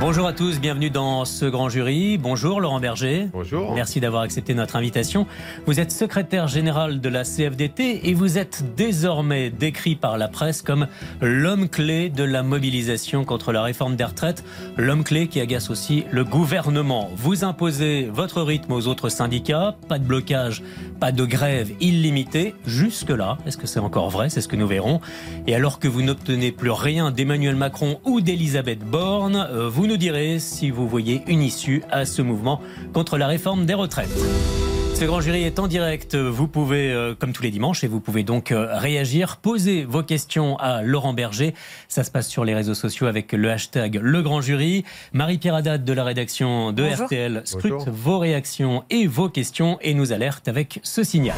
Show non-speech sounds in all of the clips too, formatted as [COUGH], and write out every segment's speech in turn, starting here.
Bonjour à tous, bienvenue dans ce grand jury. Bonjour Laurent Berger. Bonjour. Merci d'avoir accepté notre invitation. Vous êtes secrétaire général de la CFDT et vous êtes désormais décrit par la presse comme l'homme clé de la mobilisation contre la réforme des retraites, l'homme clé qui agace aussi le gouvernement. Vous imposez votre rythme aux autres syndicats, pas de blocage, pas de grève illimitée. Jusque-là, est-ce que c'est encore vrai? C'est ce que nous verrons. Et alors que vous n'obtenez plus rien d'Emmanuel Macron ou d'Elisabeth Borne, euh, vous nous direz si vous voyez une issue à ce mouvement contre la réforme des retraites. Ce grand jury est en direct. Vous pouvez, euh, comme tous les dimanches, et vous pouvez donc euh, réagir, poser vos questions à Laurent Berger. Ça se passe sur les réseaux sociaux avec le hashtag Le Grand Jury. Marie-Pierre Haddad de la rédaction de Bonjour. RTL scrute Bonjour. vos réactions et vos questions et nous alerte avec ce signal.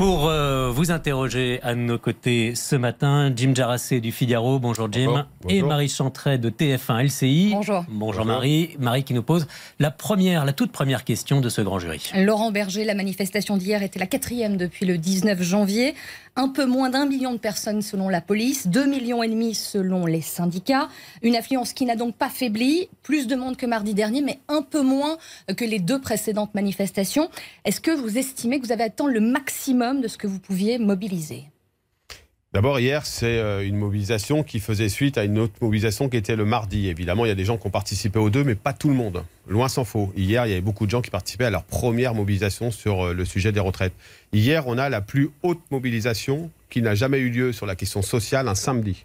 Pour euh, vous interroger à nos côtés ce matin, Jim Jarassé du Figaro, bonjour Jim, Bonjour. et Bonjour. Marie Chantret de TF1 LCI. Bonjour. Bonjour Marie, Marie qui nous pose la première, la toute première question de ce grand jury. Laurent Berger, la manifestation d'hier était la quatrième depuis le 19 janvier. Un peu moins d'un million de personnes selon la police, 2 millions et demi selon les syndicats. Une affluence qui n'a donc pas faibli, plus de monde que mardi dernier, mais un peu moins que les deux précédentes manifestations. Est-ce que vous estimez que vous avez atteint le maximum de ce que vous pouviez mobiliser? D'abord, hier, c'est euh, une mobilisation qui faisait suite à une autre mobilisation qui était le mardi. Évidemment, il y a des gens qui ont participé aux deux, mais pas tout le monde. Loin s'en faut. Hier, il y avait beaucoup de gens qui participaient à leur première mobilisation sur euh, le sujet des retraites. Hier, on a la plus haute mobilisation qui n'a jamais eu lieu sur la question sociale un samedi.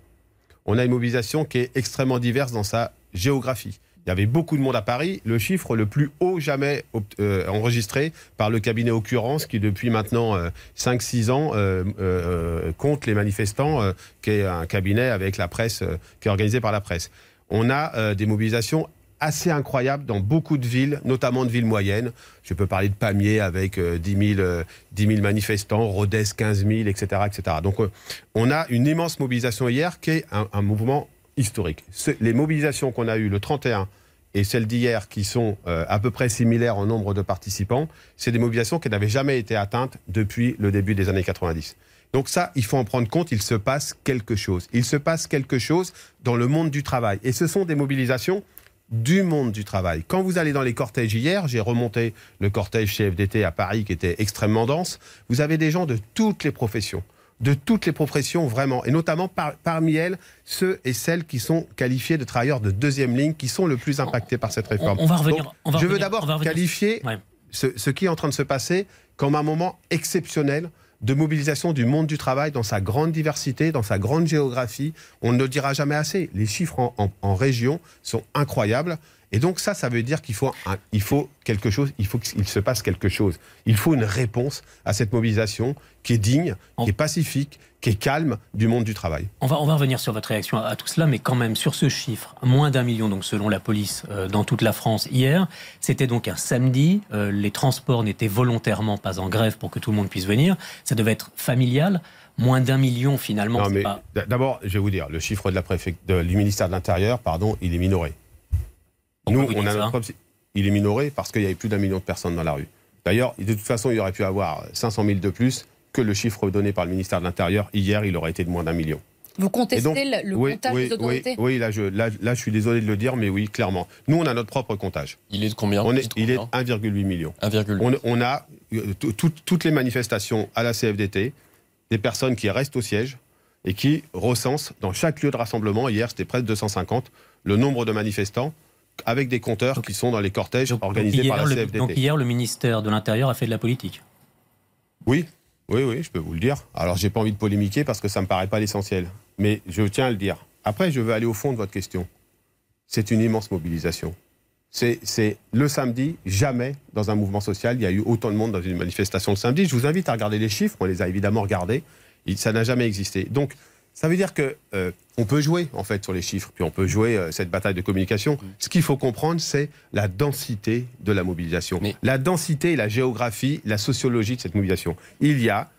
On a une mobilisation qui est extrêmement diverse dans sa géographie. Il y avait beaucoup de monde à Paris. Le chiffre le plus haut jamais euh, enregistré par le cabinet Occurrence, qui depuis maintenant euh, 5-6 ans euh, euh, compte les manifestants, euh, qui est un cabinet avec la presse, euh, qui est organisé par la presse. On a euh, des mobilisations assez incroyables dans beaucoup de villes, notamment de villes moyennes. Je peux parler de Pamiers avec euh, 10, 000, euh, 10 000 manifestants, Rodez 15 000, etc. etc. Donc euh, on a une immense mobilisation hier qui est un mouvement historique. Les mobilisations qu'on a eues le 31 et celles d'hier qui sont euh, à peu près similaires en nombre de participants, c'est des mobilisations qui n'avaient jamais été atteintes depuis le début des années 90. Donc ça, il faut en prendre compte, il se passe quelque chose. Il se passe quelque chose dans le monde du travail. Et ce sont des mobilisations du monde du travail. Quand vous allez dans les cortèges hier, j'ai remonté le cortège CFDT à Paris qui était extrêmement dense, vous avez des gens de toutes les professions de toutes les professions vraiment, et notamment par- parmi elles, ceux et celles qui sont qualifiés de travailleurs de deuxième ligne, qui sont le plus impactés par cette réforme. On, on va revenir. Donc, on va je veux revenir- d'abord qualifier Ouais. ce, ce qui est en train de se passer comme un moment exceptionnel de mobilisation du monde du travail dans sa grande diversité, dans sa grande géographie. On ne le dira jamais assez. Les chiffres en, en- en région sont incroyables. Et donc ça, ça veut dire qu'il faut, un- il faut quelque chose, il faut qu'il se passe quelque chose. Il faut une réponse à cette mobilisation qui est digne, qui est pacifique, qui est calme du monde du travail. On va, on va revenir sur votre réaction à, à tout cela, mais quand même sur ce chiffre, moins d'un million, donc selon la police, euh, dans toute la France hier. C'était donc un samedi. euh, les transports n'étaient volontairement pas en grève pour que tout le monde puisse venir. Ça devait être familial. Moins d'un million finalement. Pas- d'abord, je vais vous dire, le chiffre de la préfect- du ministère de l'Intérieur, pardon, il est minoré. Nous, on a notre propre- Il est minoré parce qu'il y avait plus d'un million de personnes dans la rue. D'ailleurs, de toute façon, il y aurait pu avoir 500 000 de plus que le chiffre donné par le ministère de l'Intérieur. Hier, il aurait été de moins d'un million. Vous contestez donc, le, oui, comptage oui, des autorités? oui, oui, là je, là, là, je suis désolé de le dire, mais oui, clairement. Nous, on a notre propre comptage. Il est de combien? On est, il est combien? 1,8 million. 1,8. On, on a euh, tout- tout- toutes les manifestations à la CFDT, des personnes qui restent au siège et qui recensent dans chaque lieu de rassemblement, hier c'était près de 250, le nombre de manifestants avec des compteurs qui sont dans les cortèges donc, organisés donc par la le, CFDT. donc hier, le ministère de l'Intérieur a fait de la politique. Oui, oui, oui, je peux vous le dire. Alors, j'ai pas envie de polémiquer parce que ça me paraît pas l'essentiel. Mais je tiens à le dire. Après, je veux aller au fond de votre question. C'est une immense mobilisation. C'est le samedi, jamais dans un mouvement social, il y a eu autant de monde dans une manifestation le samedi. Je vous invite à regarder les chiffres, on les a évidemment regardés. Ça n'a jamais existé. Donc, ça veut dire que euh, on peut jouer en fait sur les chiffres, puis on peut jouer euh, cette bataille de communication. Ce qu'il faut comprendre, c'est la densité de la mobilisation, Mais- la densité, la géographie, la sociologie de cette mobilisation. Il y a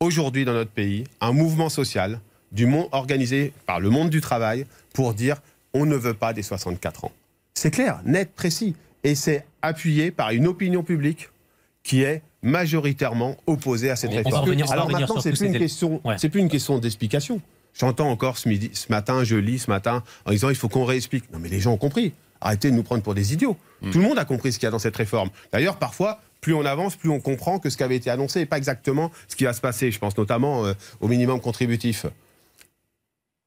aujourd'hui dans notre pays un mouvement social du monde organisé par le monde du travail pour dire on ne veut pas des 64 ans. C'est clair, net, précis. Et c'est appuyé par une opinion publique qui est majoritairement opposée à cette réforme. Alors maintenant, c'est plus, une question, c'est plus une question d'explication. J'entends encore ce, midi, ce matin, je lis ce matin, en disant il faut qu'on réexplique. Non mais les gens ont compris. Arrêtez de nous prendre pour des idiots. Hmm. Tout le monde a compris ce qu'il y a dans cette réforme. D'ailleurs, parfois, plus on avance, plus on comprend que ce qui avait été annoncé n'est pas exactement ce qui va se passer. Je pense notamment euh, au minimum contributif.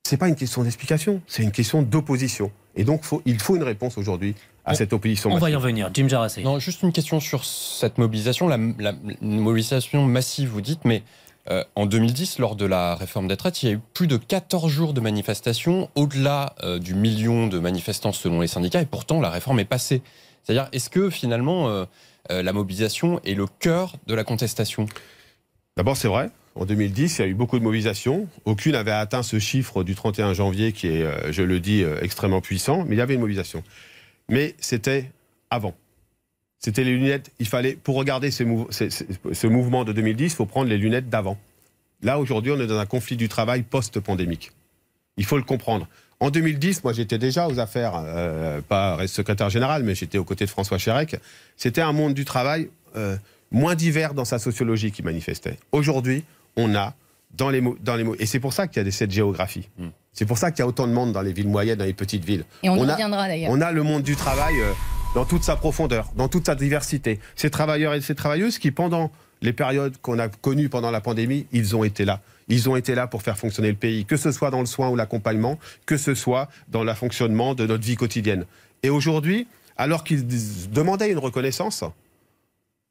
Ce n'est pas une question d'explication, c'est une question d'opposition. Et donc, il faut une réponse aujourd'hui à cette opposition. On va y revenir. Jim Jarassé. Non, juste une question sur cette mobilisation. La, mobilisation massive, vous dites, mais euh, en 2010, lors de la réforme des traites, il y a eu plus de 14 jours de manifestations, au-delà euh, du million de manifestants selon les syndicats, et pourtant la réforme est passée. C'est-à-dire, est-ce que finalement euh, la mobilisation est le cœur de la contestation? D'abord, c'est vrai. En 2010, il y a eu beaucoup de mobilisations. Aucune n'avait atteint ce chiffre du 31 janvier qui est, je le dis, extrêmement puissant, mais il y avait une mobilisation. Mais c'était avant. C'était les lunettes. Il fallait, pour regarder ce, mouvement de 2010, il faut prendre les lunettes d'avant. Là, aujourd'hui, on est dans un conflit du travail post-pandémique. Il faut le comprendre. En 2010, moi j'étais déjà aux affaires, euh, pas secrétaire général, mais j'étais aux côtés de François Chérec. C'était un monde du travail euh, moins divers dans sa sociologie qui manifestait. Aujourd'hui, on a dans les mots, dans les mots, et c'est pour ça qu'il y a cette géographie. Hmm. C'est pour ça qu'il y a autant de monde dans les villes moyennes, dans les petites villes. Et on, y reviendra d'ailleurs. On a le monde du travail euh, dans toute sa profondeur, dans toute sa diversité. Ces travailleurs et ces travailleuses qui, pendant les périodes qu'on a connues pendant la pandémie, ils ont été là. Ils ont été là pour faire fonctionner le pays, que ce soit dans le soin ou l'accompagnement, que ce soit dans le fonctionnement de notre vie quotidienne. Et aujourd'hui, alors qu'ils demandaient une reconnaissance,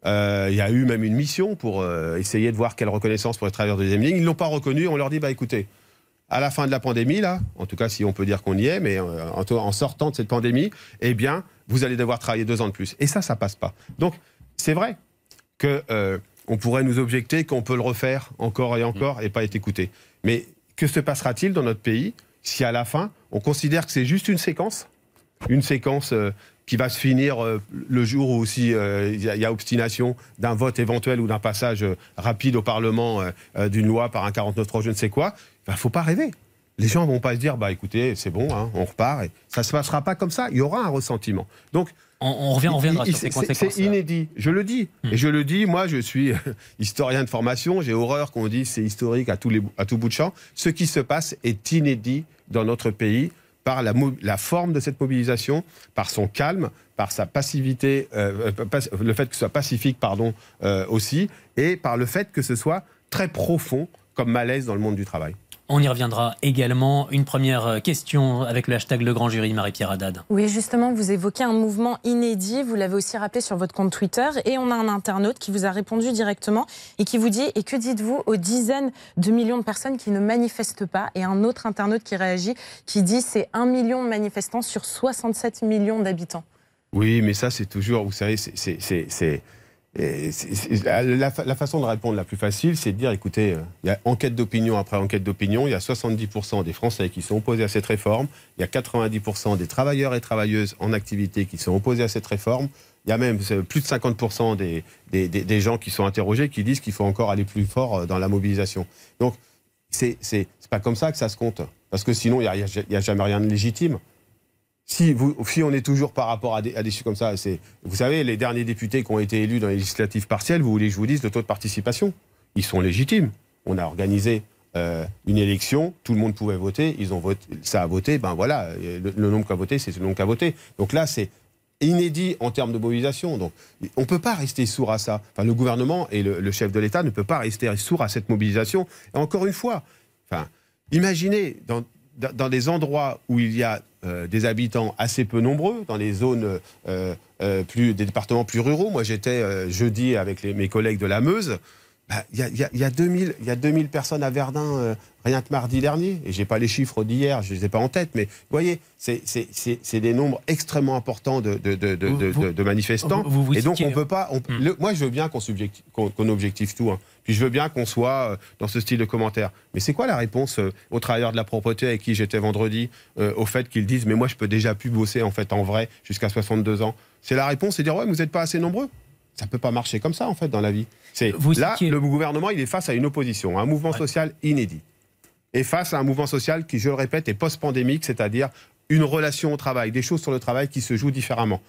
euh, il y a eu même une mission pour euh, essayer de voir quelle reconnaissance pour les travailleurs de deuxième ligne. Ils ne l'ont pas reconnu. On leur dit, bah écoutez, à la fin de la pandémie, là, en tout cas si on peut dire qu'on y est, mais euh, en, sortant de cette pandémie, eh bien, vous allez devoir travailler deux ans de plus. Et ça, ça passe pas. Donc, c'est vrai que on pourrait nous objecter qu'on peut le refaire encore et encore et pas être écouté. Mais que se passera-t-il dans notre pays si à la fin, on considère que c'est juste une séquence? Une séquence qui va se finir euh, le jour où aussi euh, il y, a obstination d'un vote éventuel ou d'un passage rapide au Parlement d'une loi par un 49.3, je ne sais quoi. Il ne faut pas rêver. Les gens ne vont pas se dire, bah écoutez, c'est bon, hein, on repart. Et ça ne se passera pas comme ça. Il y aura un ressentiment. Donc, on, revient, on reviendra sur ces conséquences. C'est inédit. Je le dis. Hmm. Et je le dis, moi, je suis historien de formation. J'ai horreur qu'on dise c'est historique à, tous les, à tout bout de champ. Ce qui se passe est inédit dans notre pays par la, la forme de cette mobilisation, par son calme, par sa passivité, euh, euh, le fait que ce soit pacifique, pardon, euh, aussi, et par le fait que ce soit très profond comme malaise dans le monde du travail. On y reviendra également. Une première euh, question avec le hashtag Le Grand Jury, Marie-Pierre Haddad. Oui, justement, vous évoquez un mouvement inédit. Vous l'avez aussi rappelé sur votre compte Twitter. Et on a un internaute qui vous a répondu directement et qui vous dit Et que dites-vous aux dizaines de millions de personnes qui ne manifestent pas? Et un autre internaute qui réagit qui dit C'est un million de manifestants sur 67 millions d'habitants. Oui, mais ça, c'est toujours, vous savez, c'est la, façon de répondre la plus facile, c'est de dire, écoutez, euh, il y a enquête d'opinion après enquête d'opinion, il y a 70% des Français qui sont opposés à cette réforme, il y a 90% des travailleurs et travailleuses en activité qui sont opposés à cette réforme, il y a même plus de 50% des, des, gens qui sont interrogés qui disent qu'il faut encore aller plus fort euh, dans la mobilisation. Donc, c'est pas comme ça que ça se compte, parce que sinon, il n'y a jamais rien de légitime si, vous, si on est toujours par rapport à des, à comme ça, c'est, vous savez, les derniers députés qui ont été élus dans les législatives partielles, vous voulez que je vous dise le taux de participation Ils sont légitimes. On a organisé euh, une élection, tout le monde pouvait voter, ils ont voté, ça a voté, ben voilà, le, nombre qui a voté, c'est le nombre qui a voté. Donc là, c'est inédit en termes de mobilisation. Donc on ne peut pas rester sourd à ça. Enfin, le gouvernement et le, le chef de l'État ne peuvent pas rester sourd à cette mobilisation. Encore une fois, enfin, imaginez dans, dans des endroits où il y a euh, des habitants assez peu nombreux, dans les zones euh, euh, plus, des départements plus ruraux. Moi, j'étais jeudi avec mes collègues de la Meuse. Bah, il y, a, y, a 2000, y a 2000 personnes à Verdun rien que mardi dernier. Et j'ai pas les chiffres d'hier, je les ai pas en tête, mais vous voyez, c'est des nombres extrêmement importants de, de, de, de manifestants. et donc, on peut pas. Hmm. moi, je veux bien qu'on qu objective tout. Hein. Puis je veux bien qu'on soit euh, dans ce style de commentaire. Mais c'est quoi la réponse euh, aux travailleurs de la propreté avec qui j'étais vendredi euh, au fait qu'ils disent mais moi je peux déjà plus bosser en fait en vrai jusqu'à 62 ans? C'est la réponse, c'est dire ouais vous n'êtes pas assez nombreux. Ça peut pas marcher comme ça en fait dans la vie. C'est là le gouvernement il est face à une opposition, un mouvement social inédit. et face à un mouvement social qui, je le répète, est post-pandémique, c'est-à-dire une relation au travail, des choses sur le travail qui se jouent différemment.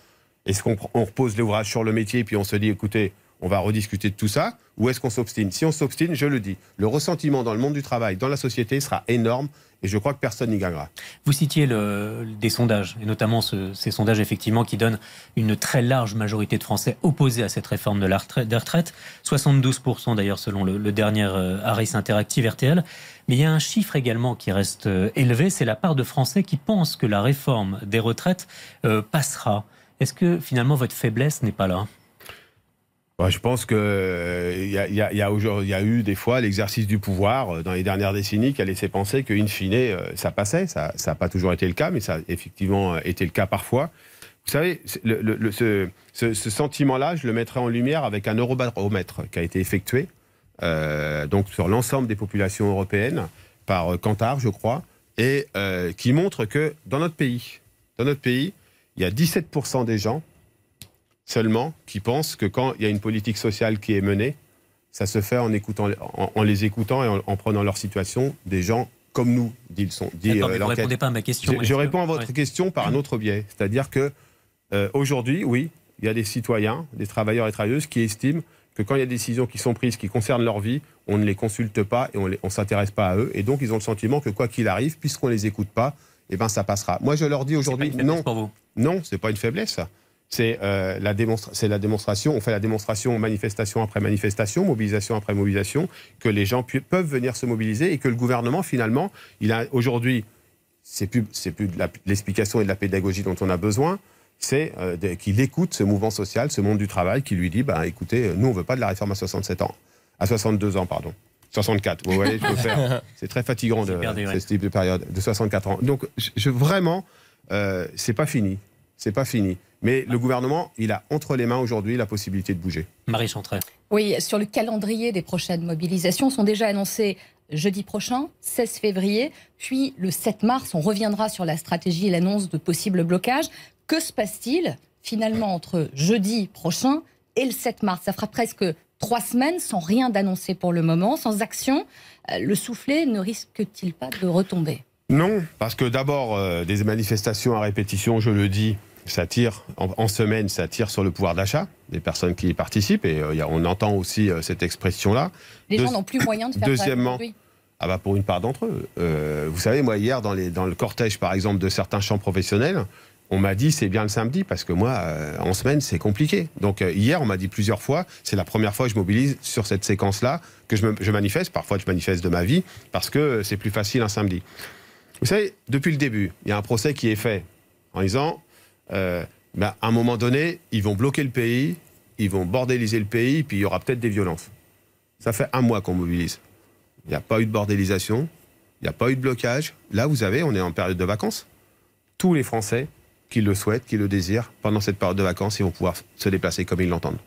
Est-ce qu'on on repose l'ouvrage sur le métier puis on se dit, écoutez, on va rediscuter de tout ça, ou est-ce qu'on s'obstine? Si on s'obstine, je le dis, le ressentiment dans le monde du travail, dans la société, sera énorme et je crois que personne n'y gagnera. Vous citiez le, des sondages, et notamment ces sondages effectivement qui donnent une très large majorité de Français opposés à cette réforme de la retraite, des retraites, 72% d'ailleurs selon le, dernier euh, Harris Interactive RTL. Mais il y a un chiffre également qui reste euh, élevé, c'est la part de Français qui pensent que la réforme des retraites euh, passera. Est-ce que finalement votre faiblesse n'est pas là? Je pense qu'il euh, y, a, eu des fois l'exercice du pouvoir euh, dans les dernières décennies qui a laissé penser qu'in fine, euh, ça passait. Ça n'a pas toujours été le cas, mais ça a effectivement été le cas parfois. Vous savez, ce, sentiment-là, je le mettrai en lumière avec un eurobaromètre qui a été effectué donc sur l'ensemble des populations européennes par Kantar, je crois, et qui montre que dans notre pays, dans notre pays, il y a 17% des gens seulement qui pensent que quand il y a une politique sociale qui est menée, ça se fait en, écoutant, en, les écoutant et en, prenant leur situation des gens comme nous, dit, sont, dit euh, vous ne répondez pas à ma question. Je, réponds à votre question par un autre biais. C'est-à-dire que euh, aujourd'hui, oui, il y a des citoyens, des travailleurs et travailleuses qui estiment que quand il y a des décisions qui sont prises qui concernent leur vie, on ne les consulte pas et on ne s'intéresse pas à eux. Et donc, ils ont le sentiment que quoi qu'il arrive, puisqu'on ne les écoute pas, eh ben, ça passera. Moi, je leur dis aujourd'hui, non, pour vous. non, c'est pas une faiblesse c'est euh, la, la, démonstration, on fait la démonstration manifestation après manifestation, mobilisation après mobilisation, que les gens peuvent venir se mobiliser et que le gouvernement, finalement, il a aujourd'hui, c'est plus, c'est plus de l'explication et de la pédagogie dont on a besoin, c'est euh, qu'il écoute ce mouvement social, ce monde du travail, qui lui dit, bah, écoutez, nous, on veut pas de la réforme à 67 ans, à 62 ans, pardon. 64, vous voyez, je peux faire. [LAUGHS] C'est très fatigant de, ce type de période, de 64 ans. Donc, je, vraiment, euh, c'est pas fini. C'est pas fini. Mais le gouvernement, il a entre les mains aujourd'hui la possibilité de bouger. Marie Chantrey. Oui, sur le calendrier des prochaines mobilisations sont déjà annoncées jeudi prochain, 16 février, puis le 7 mars. On reviendra sur la stratégie et l'annonce de possibles blocages. Que se passe-t-il finalement entre jeudi prochain et le 7 mars? Ça fera presque trois semaines sans rien d'annoncé pour le moment, sans action. Euh, le soufflet ne risque-t-il pas de retomber? Non, parce que d'abord, euh, des manifestations à répétition, je le dis, ça tire en, semaine, ça tire sur le pouvoir d'achat des personnes qui y participent et euh, on entend aussi euh, cette expression-là. Les gens n'ont plus moyen de faire Deuxièmement, ah bah pour une part d'entre eux. Euh, vous savez, moi hier dans, les, dans le cortège par exemple de certains champs professionnels, on m'a dit c'est bien le samedi parce que moi en semaine c'est compliqué. Donc hier on m'a dit plusieurs fois, c'est la première fois que je mobilise sur cette séquence-là que je, je manifeste. Parfois je manifeste de ma vie parce que c'est plus facile un samedi. Vous savez, depuis le début, il y a un procès qui est fait en disant euh, ben, à un moment donné, ils vont bloquer le pays, ils vont bordéliser le pays, puis il y aura peut-être des violences. Ça fait un mois qu'on mobilise. Il n'y a pas eu de bordélisation, il n'y a pas eu de blocage. Là, vous avez, on est en période de vacances. Tous les Français qui le souhaitent, qui le désirent, pendant cette période de vacances, ils vont pouvoir se déplacer comme ils l'entendent.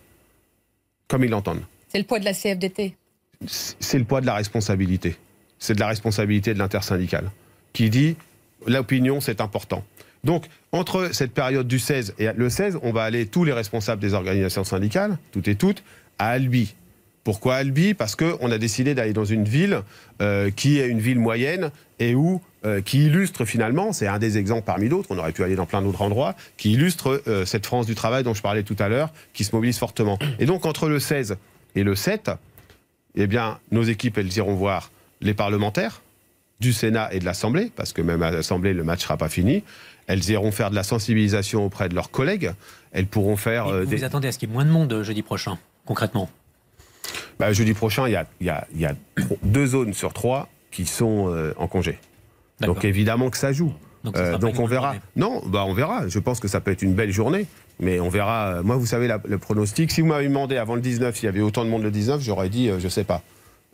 Comme ils l'entendent. C'est le poids de la CFDT C'est le poids de la responsabilité. C'est de la responsabilité de l'intersyndicale qui dit l'opinion, c'est important. Donc, entre cette période du 16 et le 16, on va aller, tous les responsables des organisations syndicales, toutes et toutes, à Albi. Pourquoi Albi? Parce qu'on a décidé d'aller dans une ville euh, qui est une ville moyenne et où, euh, qui illustre finalement, c'est un des exemples parmi d'autres, on aurait pu aller dans plein d'autres endroits, qui illustre euh, cette France du travail dont je parlais tout à l'heure, qui se mobilise fortement. Et donc entre le 16 et le 7, eh bien, nos équipes, elles iront voir les parlementaires du Sénat et de l'Assemblée, parce que même à l'Assemblée, le match ne sera pas fini. Elles iront faire de la sensibilisation auprès de leurs collègues. Elles pourront faire. Euh, vous attendez à ce qu'il y ait moins de monde euh, jeudi prochain, concrètement? Bah, Jeudi prochain, il y a, deux zones sur trois qui sont euh, en congé. Donc évidemment que ça joue. Donc, on verra. Non, bah on verra. Je pense que ça peut être une belle journée, mais on verra. Moi, vous savez, le pronostic. Si vous m'avez demandé avant le 19 s'il y avait autant de monde le 19, j'aurais dit, je sais pas.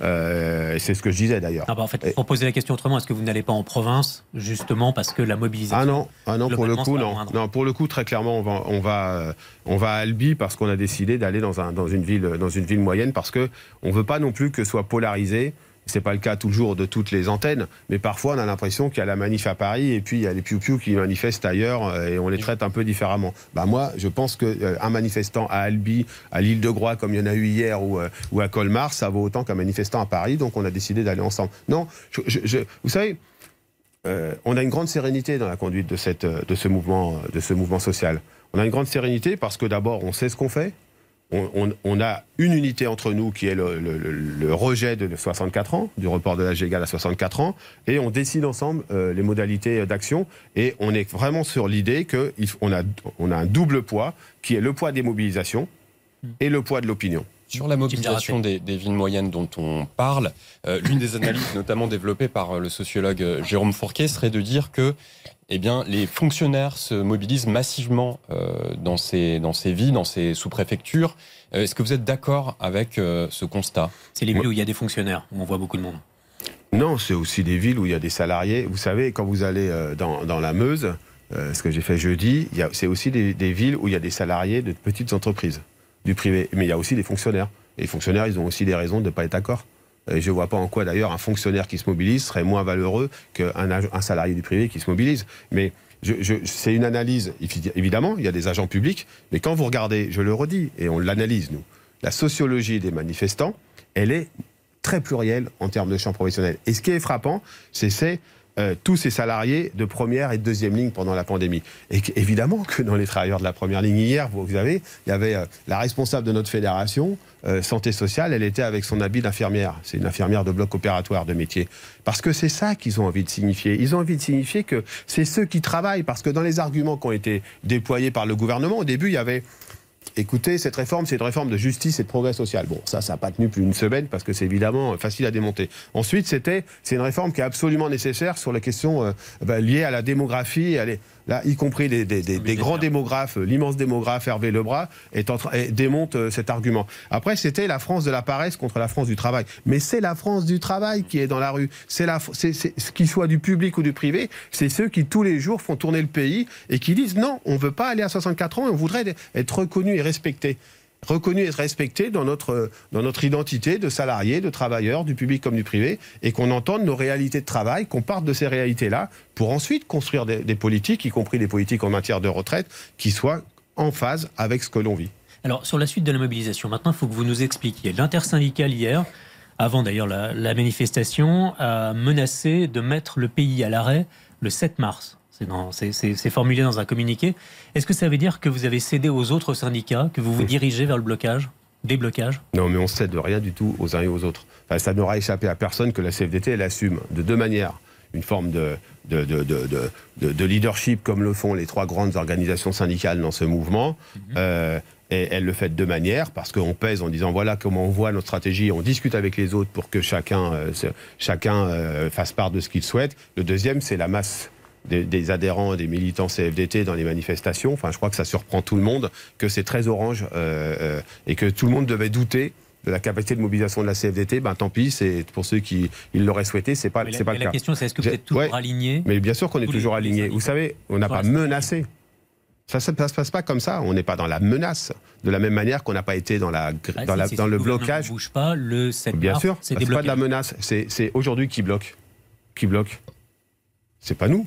Euh, c'est ce que je disais d'ailleurs. Ah bah, en fait, pour poser la question autrement, est-ce que vous n'allez pas en province justement parce que la mobilisation Ah non, ah non pour le coup non. non. Pour le coup très clairement on va on va on va à Albi parce qu'on a décidé d'aller dans un dans une ville dans une ville moyenne parce que on veut pas non plus que soit polarisé C'est pas le cas toujours de toutes les antennes, mais parfois on a l'impression qu'il y a la manif à Paris et puis il y a les piou-piou qui manifestent ailleurs euh, et on les traite un peu différemment. Bah moi, je pense qu'un euh, manifestant à Albi, à l'île de Groix, comme il y en a eu hier, ou, euh, ou à Colmar, ça vaut autant qu'un manifestant à Paris, donc on a décidé d'aller ensemble. Non, je- je- je- vous savez, euh, on a une grande sérénité dans la conduite de, cette, de, ce mouvement, de ce mouvement social. On a une grande sérénité parce que d'abord, on sait ce qu'on fait. On, on- on a une unité entre nous qui est le, le- le- le rejet de 64 ans, du report de l'âge légal à 64 ans, et on décide ensemble euh, les modalités d'action. Et on est vraiment sur l'idée qu'on a, on a un double poids, qui est le poids des mobilisations et le poids de l'opinion. Sur la mobilisation des, des villes moyennes dont on parle, euh, l'une des analyses notamment développées par euh, le sociologue euh, Jérôme Fourquet serait de dire que eh bien, les fonctionnaires se mobilisent massivement euh, dans, ces, dans ces villes, dans ces sous-préfectures. Euh, Est-ce que vous êtes d'accord avec euh, ce constat? C'est les villes où il y a des fonctionnaires, où on voit beaucoup de monde. Non, c'est aussi des villes où il y a des salariés. Vous savez, quand vous allez euh, dans, dans la Meuse, euh, ce que j'ai fait jeudi, c'est aussi des, des villes où il y a des salariés de petites entreprises, du privé. Mais il y a aussi des fonctionnaires. Et les fonctionnaires, ils ont aussi des raisons de ne pas être d'accord. Je ne vois pas en quoi, d'ailleurs, un fonctionnaire qui se mobilise serait moins valeureux qu'un salarié du privé qui se mobilise. Mais c'est une analyse, évidemment, il y a des agents publics, mais quand vous regardez, je le redis, et on l'analyse, nous, la sociologie des manifestants, elle est très plurielle en termes de champ professionnel. Et ce qui est frappant, c'est, euh, tous ces salariés de première et de deuxième ligne pendant la pandémie. Et évidemment que dans les travailleurs de la première ligne hier, vous vous avez, il y avait euh, la responsable de notre fédération, euh, santé sociale, elle était avec son habit d'infirmière. C'est une infirmière de bloc opératoire de métier. Parce que c'est ça qu'ils ont envie de signifier. Ils ont envie de signifier que c'est ceux qui travaillent. Parce que dans les arguments qui ont été déployés par le gouvernement, au début, il y avait Écoutez, cette réforme, c'est une réforme de justice et de progrès social. Bon, ça, ça n'a pas tenu plus d'une semaine parce que c'est évidemment facile à démonter. Ensuite, c'était, c'est une réforme qui est absolument nécessaire sur les questions euh, bah, liées à la démographie, à les- là, y compris des, grands démographes, euh, l'immense démographe Hervé Lebras est en démonte euh, cet argument. Après, c'était la France de la paresse contre la France du travail. Mais c'est la France du travail qui est dans la rue. C'est c'est- qu'il soit du public ou du privé, c'est ceux qui tous les jours font tourner le pays et qui disent non, on veut pas aller à 64 ans et on voudrait être reconnu et respecté. Reconnu et respecté dans notre, dans notre identité de salarié, de travailleur, du public comme du privé, et qu'on entende nos réalités de travail, qu'on parte de ces réalités-là, pour ensuite construire des, des politiques, y compris des politiques en matière de retraite, qui soient en phase avec ce que l'on vit. Alors, sur la suite de la mobilisation, maintenant, il faut que vous nous expliquiez. L'intersyndicale, hier, avant d'ailleurs la, la manifestation, a menacé de mettre le pays à l'arrêt le 7 mars. C'est formulé dans un communiqué. Est-ce que ça veut dire que vous avez cédé aux autres syndicats, que vous vous dirigez vers le blocage, déblocage Non, mais on cède de rien du tout aux uns et aux autres. Enfin, ça n'aura échappé à personne que la CFDT, elle assume de deux manières. Une forme de, de, de, de, de- de- de leadership, comme le font les trois grandes organisations syndicales dans ce mouvement. Euh, et elle le fait de deux manières, parce qu'on pèse en disant voilà comment on voit notre stratégie, on discute avec les autres pour que chacun, euh, chacun euh, fasse part de ce qu'il souhaite. Le deuxième, c'est la masse des, des adhérents, des militants CFDT dans les manifestations. Enfin, je crois que ça surprend tout le monde que c'est très orange euh, euh, et que tout le monde devait douter de la capacité de mobilisation de la CFDT. Ben tant pis, c'est pour ceux qui ils l'auraient souhaité, c'est pas la- c'est pas mais le la cas. question, c'est est-ce que vous êtes toujours ouais. aligné Mais bien sûr qu'on est toujours aligné. Vous savez, on n'a pas la menacé. Ça ne se passe pas comme ça. On n'est pas dans la menace. De la même manière qu'on n'a pas été dans, la, gr- Ah, dans, si, la- si, dans si le blocage. ne bouge pas, le 7 Bien sûr, c'est pas de la menace. C'est c'est aujourd'hui qui bloque. Qui bloque C'est pas nous.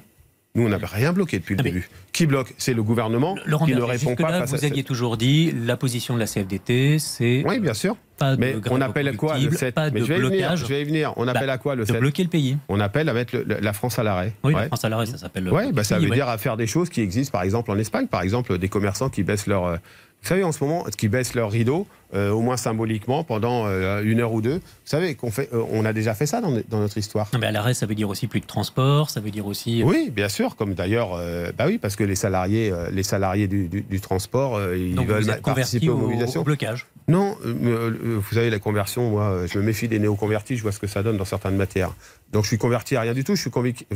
Nous, on n'avait rien bloqué depuis le début. Qui bloque C'est le gouvernement Laurent qui ne répond pas jusque-là, face à vous aviez toujours dit la position de la CFDT, c'est Oui, bien sûr. pas de Mais grève on appelle quoi le reconductible, 7 pas Mais de je vais y venir, blocage, je vais y venir. On appelle Bah, à quoi le de 7 bloquer le pays. On appelle à mettre le- le- la France à l'arrêt. Oui, Ouais. la France à l'arrêt, ça s'appelle. le Oui, bah, ça veut ouais. dire à faire des choses qui existent, par exemple, en Espagne, par exemple, des commerçants qui baissent leur. Vous savez, en ce moment, qui baissent leur rideau, euh, au moins symboliquement, pendant euh, une heure ou deux. Vous savez qu'on fait, euh, on a déjà fait ça dans, dans notre histoire. Non, mais à l'arrêt, ça veut dire aussi plus de transport, ça veut dire aussi. Oui, bien sûr, comme d'ailleurs, bah oui, parce que les salariés, les salariés du, du- du transport, ils Donc veulent participer aux au, mobilisations. au blocage. Non, vous savez, la conversion, moi, je me méfie des néo-convertis, je vois ce que ça donne dans certaines matières. Donc je suis converti à rien du tout, je suis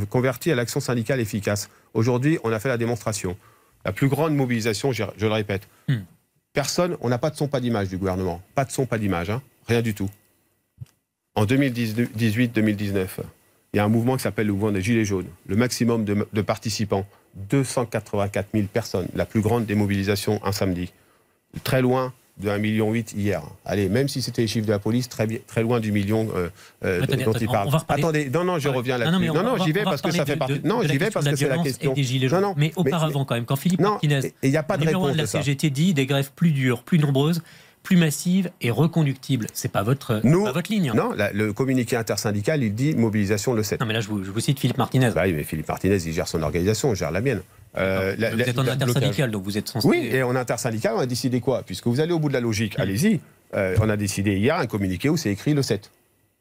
converti à l'action syndicale efficace. Aujourd'hui, on a fait la démonstration. La plus grande mobilisation, je, je le répète. Hmm. Personne, on n'a pas de son, pas d'image du gouvernement. Pas de son, pas d'image, hein. rien du tout. En 2018-2019, il y a un mouvement qui s'appelle le mouvement des Gilets jaunes. Le maximum de, de participants, 284 000 personnes, la plus grande des mobilisations un samedi. Très loin de 1,8 million hier. Allez, même si c'était les chiffres de la police, très, très loin du million euh, euh, Attendez, dont attendez, il parle. Attendez, non, non, je reviens là-dessus. Non, non, j'y vais parce que ça fait partie. de- Non, j'y vais parce que c'est la question. Non, non, Mais auparavant, quand même, quand Philippe Non, Martinez, il n'y a pas de réponse de la. CGT, dit des grèves plus dures, plus nombreuses, plus massives et reconductibles. C'est pas votre, Nous- pas votre ligne. Non, la- le communiqué intersyndical, il dit mobilisation le 7. Non, mais là, je vous, je vous cite Philippe Martinez. Bah oui, mais Philippe Martinez, il gère son organisation, je gère la mienne. Euh, la- vous la- êtes en la- intersyndical, donc vous êtes censé. Oui, et en intersyndical, on a décidé quoi? Puisque vous allez au bout de la logique, Mm. allez-y. Euh, on a décidé hier un communiqué où c'est écrit le 7.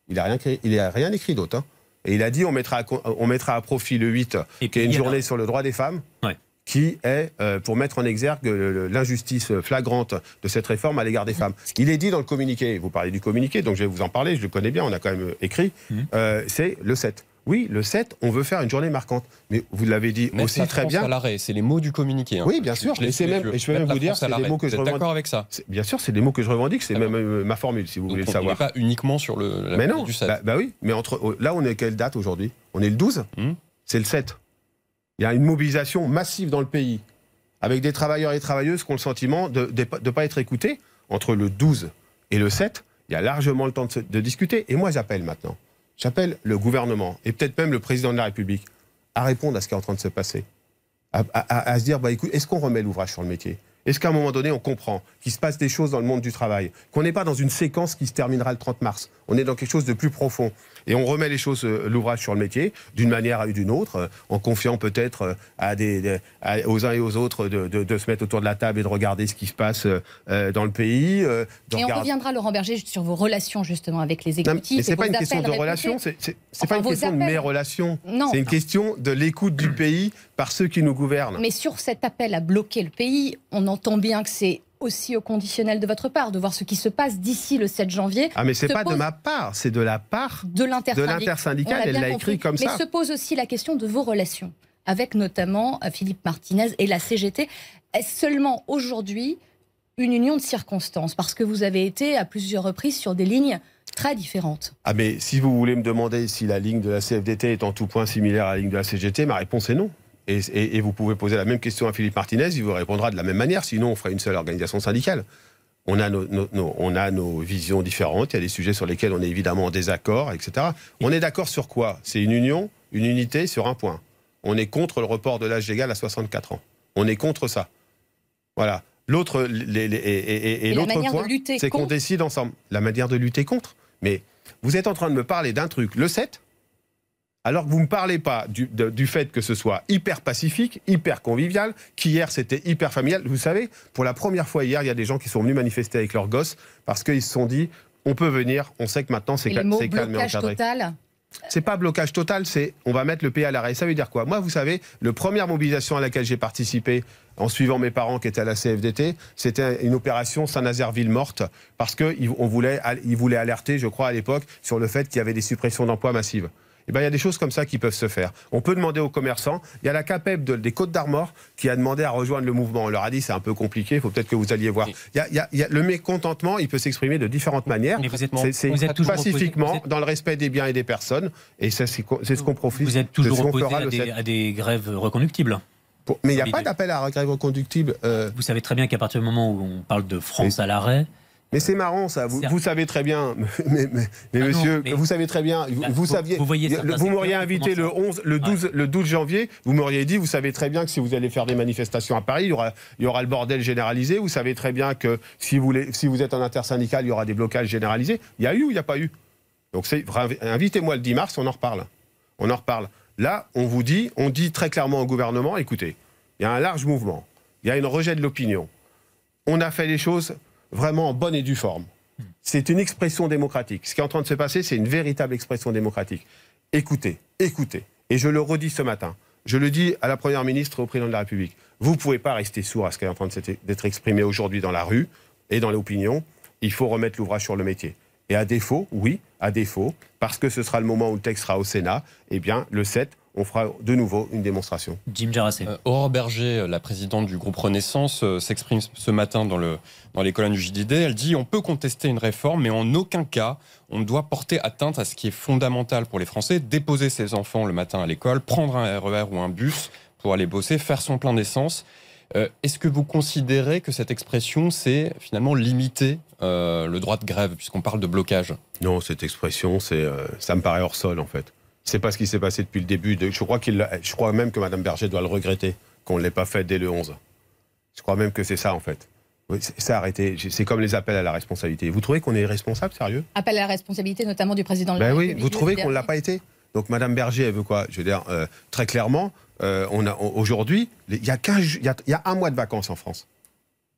Il n'a rien, écrit- il a rien écrit d'autre. hein. Et il a dit on mettra, à, on mettra à profit le 8, Et qui est une a- journée sur le droit des femmes, Ouais. qui est euh, pour mettre en exergue l'injustice flagrante de cette réforme à l'égard des femmes. Il est dit dans le communiqué, vous parlez du communiqué, donc je vais vous en parler, je le connais bien, on a quand même écrit, Mhm. euh, c'est le 7. Oui, le 7, on veut faire une journée marquante. Mais vous l'avez dit Mettre aussi la très France bien. à l'arrêt, c'est les mots du communiqué. hein. Oui, bien sûr, je et même- et je vais même Mettre vous la dire, à c'est des mots que Vous je êtes revendique. d'accord avec ça Bien sûr, c'est des mots que je revendique, c'est Ah même euh, ma formule, si vous voulez Donc, le on savoir. pas uniquement sur le, la Mais non, du 7. bah, bah oui, mais entre, oh, là, on est quelle date aujourd'hui? On est le 12 Hmm? C'est le 7. Il y a une mobilisation massive dans le pays, avec des travailleurs et travailleuses qui ont le sentiment de ne pas être écoutés. Entre le 12 et le 7, il y a largement le temps de discuter. Et moi, j'appelle maintenant. J'appelle le gouvernement, et peut-être même le président de la République, à répondre à ce qui est en train de se passer. À, se dire, bah, écoute, est-ce qu'on remet l'ouvrage sur le métier? Est-ce qu'à un moment donné, on comprend qu'il se passe des choses dans le monde du travail? Qu'on n'est pas dans une séquence qui se terminera le 30 mars On est dans quelque chose de plus profond. Et on remet les choses, euh, l'ouvrage sur le métier, d'une manière ou d'une autre, euh, en confiant peut-être euh, à des, des- à- aux uns et aux autres de, de- de se mettre autour de la table et de regarder ce qui se passe dans le pays. Et on reviendra, Laurent Berger, sur vos relations justement avec les exécutifs. mais c'est pas une question de répétés. relation, c'est Enfin, pas une question de mes relations. C'est une question de l'écoute du pays par ceux qui nous gouvernent. Mais sur cet appel à bloquer le pays, on entend bien que c'est aussi au conditionnel de votre part, de voir ce qui se passe d'ici le 7 janvier, Ah mais c'est pas de ma part, c'est de la part de de l'intersyndical. l'intersyndical. On Elle l'a écrit comme Mais ça. se pose aussi la question de vos relations avec notamment euh, Philippe Martinez et la CGT. Est-ce seulement aujourd'hui une union de circonstances? Parce que vous avez été à plusieurs reprises sur des lignes très différentes. Ah mais si vous voulez me demander si la ligne de la CFDT est en tout point similaire à la ligne de la CGT, ma réponse est non. Et, et- et vous pouvez poser la même question à Philippe Martinez, il vous répondra de la même manière, sinon on ferait une seule organisation syndicale. On a nos, nos- nos- on a nos visions différentes, il y a des sujets sur lesquels on est évidemment en désaccord, etc. On est d'accord sur quoi? C'est une union, une unité sur un point. On est contre le report de l'âge légal à 64 ans. On est contre ça. Voilà. L'autre, les- les- et, et- et- et Et la l'autre manière de point, c'est qu'on décide ensemble. La manière de lutter contre. Mais vous êtes en train de me parler d'un truc, le 7, alors que vous ne me parlez pas du, de- du fait que ce soit hyper pacifique, hyper convivial, qu'hier c'était hyper familial. Vous savez, pour la première fois hier, il y a des gens qui sont venus manifester avec leurs gosses parce qu'ils se sont dit on peut venir, on sait que maintenant c'est calme et blocage encadré. total, C'est pas blocage total, c'est on va mettre le pays à l'arrêt. Ça veut dire quoi? Moi, vous savez, la première mobilisation à laquelle j'ai participé en suivant mes parents qui étaient à la CFDT, c'était une opération Saint-Nazaire-Ville morte parce qu'ils voulaient, ils voulaient alerter, je crois, à l'époque, sur le fait qu'il y avait des suppressions d'emplois massives. Eh ben, il y a des choses comme ça qui peuvent se faire. On peut demander aux commerçants. Il y a la CAPEB de- des Côtes d'Armor qui a demandé à rejoindre le mouvement. On leur a dit c'est un peu compliqué, il faut peut-être que vous alliez voir. Oui. Il y a- il y a- il y a- le mécontentement, il peut s'exprimer de différentes manières. Mais vous êtes, C'est- c'est vous êtes toujours pacifiquement, êtes- dans le respect des biens et des personnes. Et ça, c'est ce qu'on profite. Vous êtes de toujours opposé à des, 7. à des grèves reconductibles. Mais il n'y a pas d'appel à la grève reconductible. euh, Vous savez très bien qu'à partir du moment où on parle de France à l'arrêt, mais c'est marrant, ça. Vous, savez très bien, [LAUGHS] mais, mais- mais Ah non, monsieur, mais- vous savez très bien, vous, Bah, vous saviez. vous m'auriez invité le commencent 11, le 12, le 12 janvier, vous m'auriez dit, vous savez très bien que si vous allez faire des manifestations à Paris, il y aura, il y aura le bordel généralisé. Vous savez très bien que si vous, voulez- si vous êtes en intersyndical, il y aura des blocages généralisés. Il y a eu ou il n'y a pas eu? Donc c'est- invitez-moi le 10 mars, on en reparle. On en reparle. Là, on vous dit, on dit très clairement au gouvernement, écoutez, il y a un large mouvement, il y a une rejet de l'opinion. On a fait les choses vraiment en bonne et due forme. C'est une expression démocratique. Ce qui est en train de se passer, c'est une véritable expression démocratique. Écoutez, écoutez. Et je le redis ce matin. Je le dis à la Première ministre et au Président de la République. Vous ne pouvez pas rester sourd à ce qui est en train d'être exprimé aujourd'hui dans la rue et dans l'opinion. Il faut remettre l'ouvrage sur le métier. Et à défaut, oui, à défaut, parce que ce sera le moment où le texte sera au Sénat, eh bien, le 7, on fera de nouveau une démonstration. Jim Jarassé. Euh, Aurore Berger, la présidente du groupe Renaissance, euh, s'exprime ce matin dans, le, dans les colonnes du JDD. Elle dit on peut contester une réforme, mais en aucun cas on ne doit porter atteinte à ce qui est fondamental pour les Français déposer ses enfants le matin à l'école, prendre un RER ou un bus pour aller bosser, faire son plein d'essence. Euh, est-ce que vous considérez que cette expression, c'est finalement limiter euh, le droit de grève, puisqu'on parle de blocage? Non, cette expression, c'est, euh, ça me paraît hors sol, en fait. C'est pas ce qui s'est passé depuis le début. De, je, crois qu'il, je crois même que Mme Berger doit le regretter, qu'on ne l'ait pas fait dès le 11. Je crois même que c'est ça, en fait. Oui, c'est arrêté. C'est comme les appels à la responsabilité. Vous trouvez qu'on est responsable, sérieux? Appel à la responsabilité, notamment du président de la ben oui, vous trouvez qu'on ne l'a pas été? Donc, Mme Berger, elle veut quoi? Je veux dire, euh, très clairement, euh, on a aujourd'hui, il y, a y a un mois de vacances en France.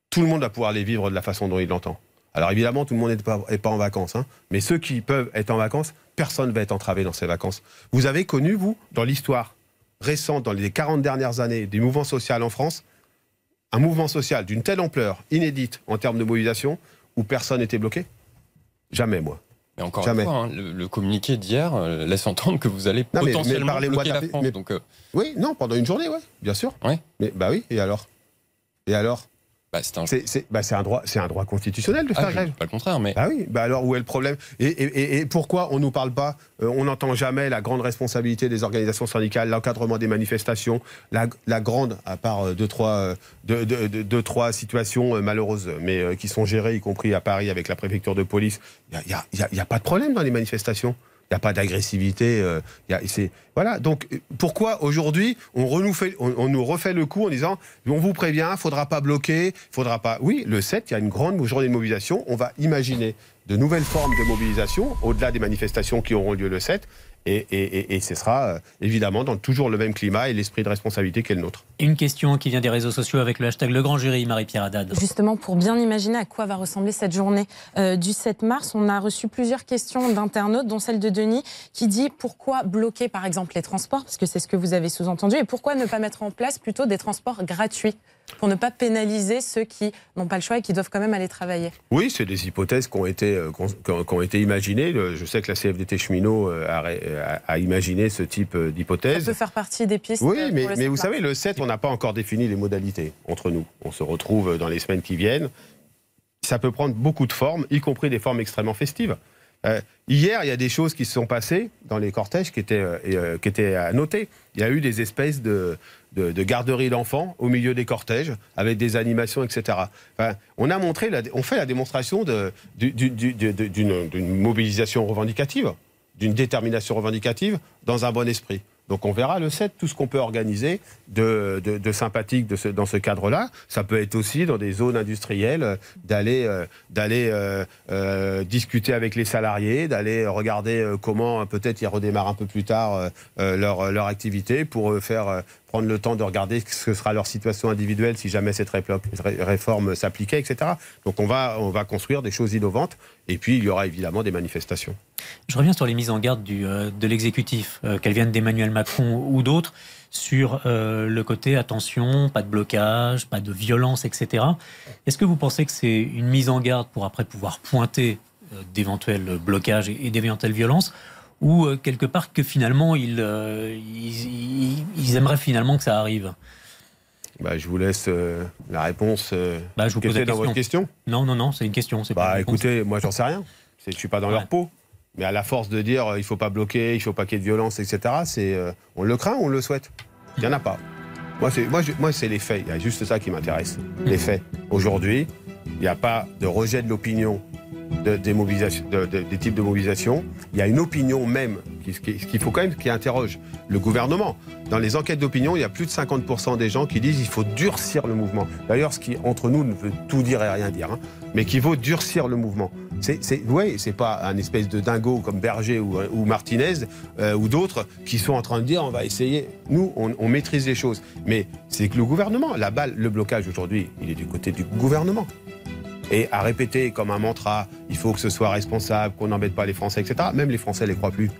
Tout le monde va pouvoir les vivre de la façon dont il l'entend. Alors évidemment, tout le monde n'est pas, pas, en vacances, hein, mais ceux qui peuvent être en vacances, personne ne va être entravé dans ces vacances. Vous avez connu, vous, dans l'histoire récente, dans les 40 dernières années, des mouvements sociaux en France, un mouvement social d'une telle ampleur, inédite en termes de mobilisation, où personne n'était bloqué? Jamais, moi. Mais encore une fois, hein, le, communiqué d'hier euh, laisse entendre que vous allez potentiellement bloquer la France. donc, euh. Oui, non, pendant une journée, oui, bien sûr. Mais bah oui, et alors? Et alors? Bah, c'est bah, un... droit, un droit constitutionnel de faire ah, grève. Pas le contraire, mais. Ah oui, bah alors où est le problème? Et, pourquoi on nous parle pas euh, On n'entend jamais la grande responsabilité des organisations syndicales, l'encadrement des manifestations, la, grande, à part euh, deux trois, euh, deux, trois situations malheureuses, mais qui sont gérées, y compris à Paris avec la préfecture de police. Il n'y a, y a pas de problème dans les manifestations? N'y a pas d'agressivité. Euh, voilà. Donc pourquoi aujourd'hui on, nous refait le coup en disant on vous prévient, il faudra pas bloquer, faudra pas. Oui, le 7, il y a une grande journée de mobilisation. On va imaginer de nouvelles formes de mobilisation au-delà des manifestations qui auront lieu le 7. Et, ce sera euh, évidemment dans toujours le même climat et l'esprit de responsabilité qu'est le nôtre. Une question qui vient des réseaux sociaux avec le hashtag Le Grand Jury, Marie-Pierre Haddad. Justement, pour bien imaginer à quoi va ressembler cette journée euh, du 7 mars, on a reçu plusieurs questions d'internautes, dont celle de Denis, qui dit pourquoi bloquer par exemple les transports, parce que c'est ce que vous avez sous-entendu, et pourquoi ne pas mettre en place plutôt des transports gratuits? Pour ne pas pénaliser ceux qui n'ont pas le choix et qui doivent quand même aller travailler Oui, c'est des hypothèses qui ont été, euh, qui ont, été imaginées. Je sais que la CFDT cheminot euh, a, imaginé ce type euh, d'hypothèse. Ça peut faire partie des pistes. Oui, mais, mais vous savez, le 7, on n'a pas encore défini les modalités entre nous. On se retrouve dans les semaines qui viennent. Ça peut prendre beaucoup de formes, y compris des formes extrêmement festives. hier, il y a des choses qui se sont passées dans les cortèges qui étaient, qui étaient à noter. Il y a eu des espèces de, de, garderies d'enfants au milieu des cortèges, avec des animations, etc. on a montré, on fait la démonstration d'une mobilisation revendicative, d'une détermination revendicative dans un bon esprit. Donc on verra le 7 tout ce qu'on peut organiser de, de, sympathique dans ce cadre-là. Ça peut être aussi dans des zones industrielles euh, d'aller euh, euh, discuter avec les salariés, d'aller regarder comment peut-être ils redémarrent un peu plus tard leur, leur activité pour faire prendre le temps de regarder ce que sera leur situation individuelle si jamais cette réforme s'appliquait, etc. Donc on va, on va construire des choses innovantes et puis il y aura évidemment des manifestations. Je reviens sur les mises en garde du, euh, de l'exécutif, euh, qu'elles viennent d'Emmanuel Macron ou d'autres, sur euh, le côté attention, pas de blocage, pas de violence, etc. Est-ce que vous pensez que c'est une mise en garde pour après pouvoir pointer d'éventuels blocages et d'éventuelles violences ou euh, quelque part que finalement euh, ils, ils, aimeraient finalement que ça arrive? Bah, je vous laisse euh, la réponse bah, je vous pose dans votre question. Non, non, non, c'est une question. Bah, écoutez, moi j'en sais rien. Je ne suis pas dans leur peau. Mais à la force de dire il ne faut pas bloquer, il ne faut pas qu'il y ait de violence, etc., c'est, on le craint ou on le souhaite? Il n'y en a pas. Moi, c'est, moi, moi, les faits. Il y a juste ça qui m'intéresse. Les faits. Aujourd'hui, il n'y a pas de rejet de l'opinion des, mobilisations, des types de mobilisation. Il y a une opinion même qu'il faut quand même qui interroge le gouvernement. Dans les enquêtes d'opinion, il y a plus de 50% des gens qui disent qu'il faut durcir le mouvement. D'ailleurs, ce qui entre nous ne veut tout dire et rien dire, hein, mais qu'il faut durcir le mouvement. C'est ouais, c'est pas un espèce de dingo comme Berger ou, Martinez euh, ou d'autres qui sont en train de dire on va essayer. Nous, on, maîtrise les choses, mais c'est que le gouvernement, la balle, le blocage aujourd'hui, il est du côté du gouvernement et à répéter comme un mantra, il faut que ce soit responsable, qu'on n'embête pas les Français, etc. Même les Français ne les croient plus.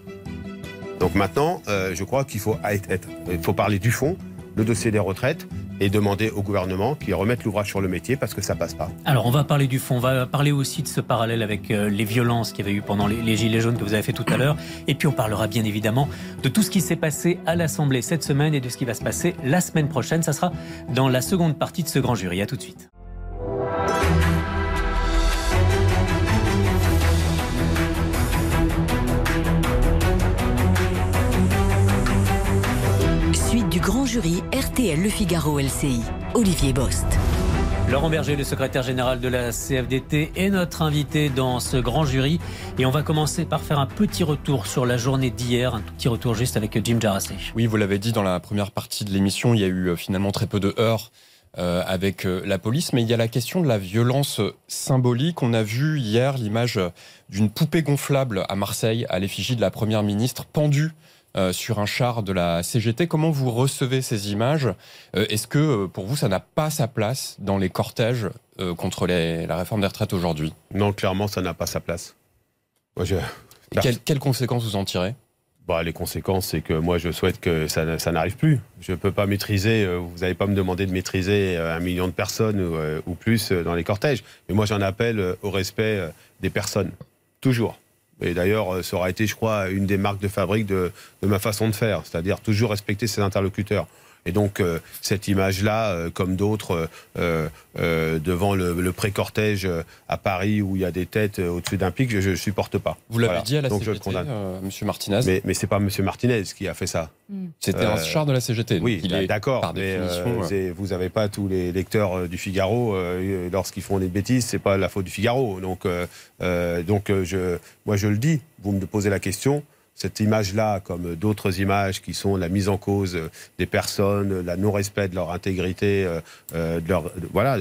Donc maintenant, euh, je crois qu'il faut, être, il faut parler du fond, le dossier des retraites, et demander au gouvernement qu'il remette l'ouvrage sur le métier parce que ça passe pas. Alors on va parler du fond, on va parler aussi de ce parallèle avec euh, les violences qu'il y avait eu pendant les, les, Gilets jaunes que vous avez fait tout à l'heure. Et puis on parlera bien évidemment de tout ce qui s'est passé à l'Assemblée cette semaine et de ce qui va se passer la semaine prochaine. Ça sera dans la seconde partie de ce grand jury. À tout de suite. Jury RTL Le Figaro LCI. Olivier Bost. Laurent Berger, le secrétaire général de la CFDT, est notre invité dans ce grand jury. Et on va commencer par faire un petit retour sur la journée d'hier, un tout petit retour juste avec Jim Jarassé. Oui, vous l'avez dit dans la première partie de l'émission, il y a eu euh, finalement très peu de heurts euh, avec euh, la police, mais il y a la question de la violence symbolique. On a vu hier l'image d'une poupée gonflable à Marseille à l'effigie de la Première ministre pendue euh, sur un char de la CGT. Comment vous recevez ces images? Euh, Est-ce que euh, pour vous, ça n'a pas sa place dans les cortèges contre la réforme des retraites aujourd'hui? Non, clairement, ça n'a pas sa place. Moi, je... quelles, conséquences vous en tirez? Bah, les conséquences, c'est que moi, je souhaite que ça, n'arrive plus. Je ne peux pas maîtriser, vous n'allez pas me demander de maîtriser un million de personnes ou plus dans les cortèges. Mais moi, j'en appelle au respect des personnes. Toujours. Et d'ailleurs, euh, ça aura été, je crois, une des marques de fabrique de, de ma façon de faire, c'est-à-dire toujours respecter ses interlocuteurs. Et donc, euh, cette image-là, euh, comme d'autres, euh, devant le, pré-cortège à Paris où il y a des têtes au-dessus d'un pic, je ne supporte pas. Vous l'avez dit à la donc CGT, Monsieur Martinez Mais, mais ce n'est pas Monsieur Martinez qui a fait ça. Hmm. C'était un char de la CGT. Oui, bah, d'accord. Mais vous n'avez pas tous les lecteurs du Figaro, lorsqu'ils font des bêtises, ce n'est pas la faute du Figaro. Donc, donc je, moi, je le dis, vous me posez la question cette image-là, comme d'autres images qui sont la mise en cause des personnes, la non-respect de leur intégrité, euh, euh, de leur, voilà,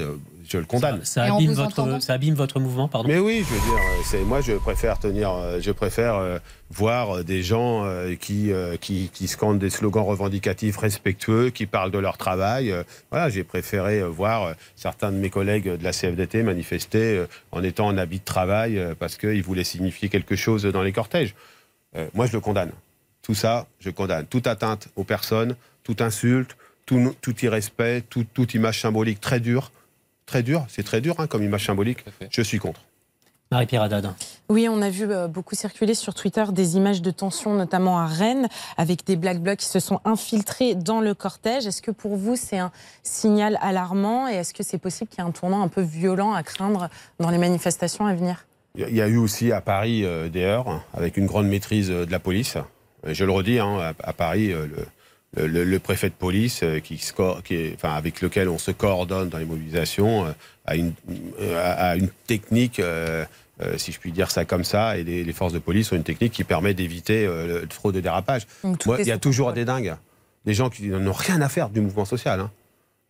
je le condamne. Ça, abîme, votre, ça abîme votre mouvement, pardon? Mais oui, je veux dire, c'est, moi je préfère tenir, je préfère euh, voir des gens qui, qui, qui, scandent des slogans revendicatifs respectueux, qui parlent de leur travail. voilà, j'ai préféré voir certains de mes collègues de la CFDT manifester en étant en habit de travail parce qu'ils voulaient signifier quelque chose dans les cortèges. Euh, moi, je le condamne. Tout ça, je condamne. Toute atteinte aux personnes, toute insulte, tout, tout irrespect, toute image symbolique très dure. Très dur, c'est très dur hein, comme image symbolique. Je suis contre. Marie-Pierre Haddad. Oui, on a vu euh, beaucoup circuler sur Twitter des images de tension, notamment à Rennes, avec des Black Blocs qui se sont infiltrés dans le cortège. Est-ce que pour vous, c'est un signal alarmant et est-ce que c'est possible qu'il y ait un tournant un peu violent à craindre dans les manifestations à venir? Il y a eu aussi à Paris euh, des avec une grande maîtrise euh, de la police. Je le redis, hein, à, Paris, euh, le, préfet de police, qui, qui est, enfin, avec lequel on se coordonne dans les mobilisations, a une, une technique, si je puis dire ça comme ça, et les, forces de police ont une technique qui permet d'éviter le fraude de dérapage. il y a toujours des dingues, des gens qui n'ont rien à faire du mouvement social. Hein.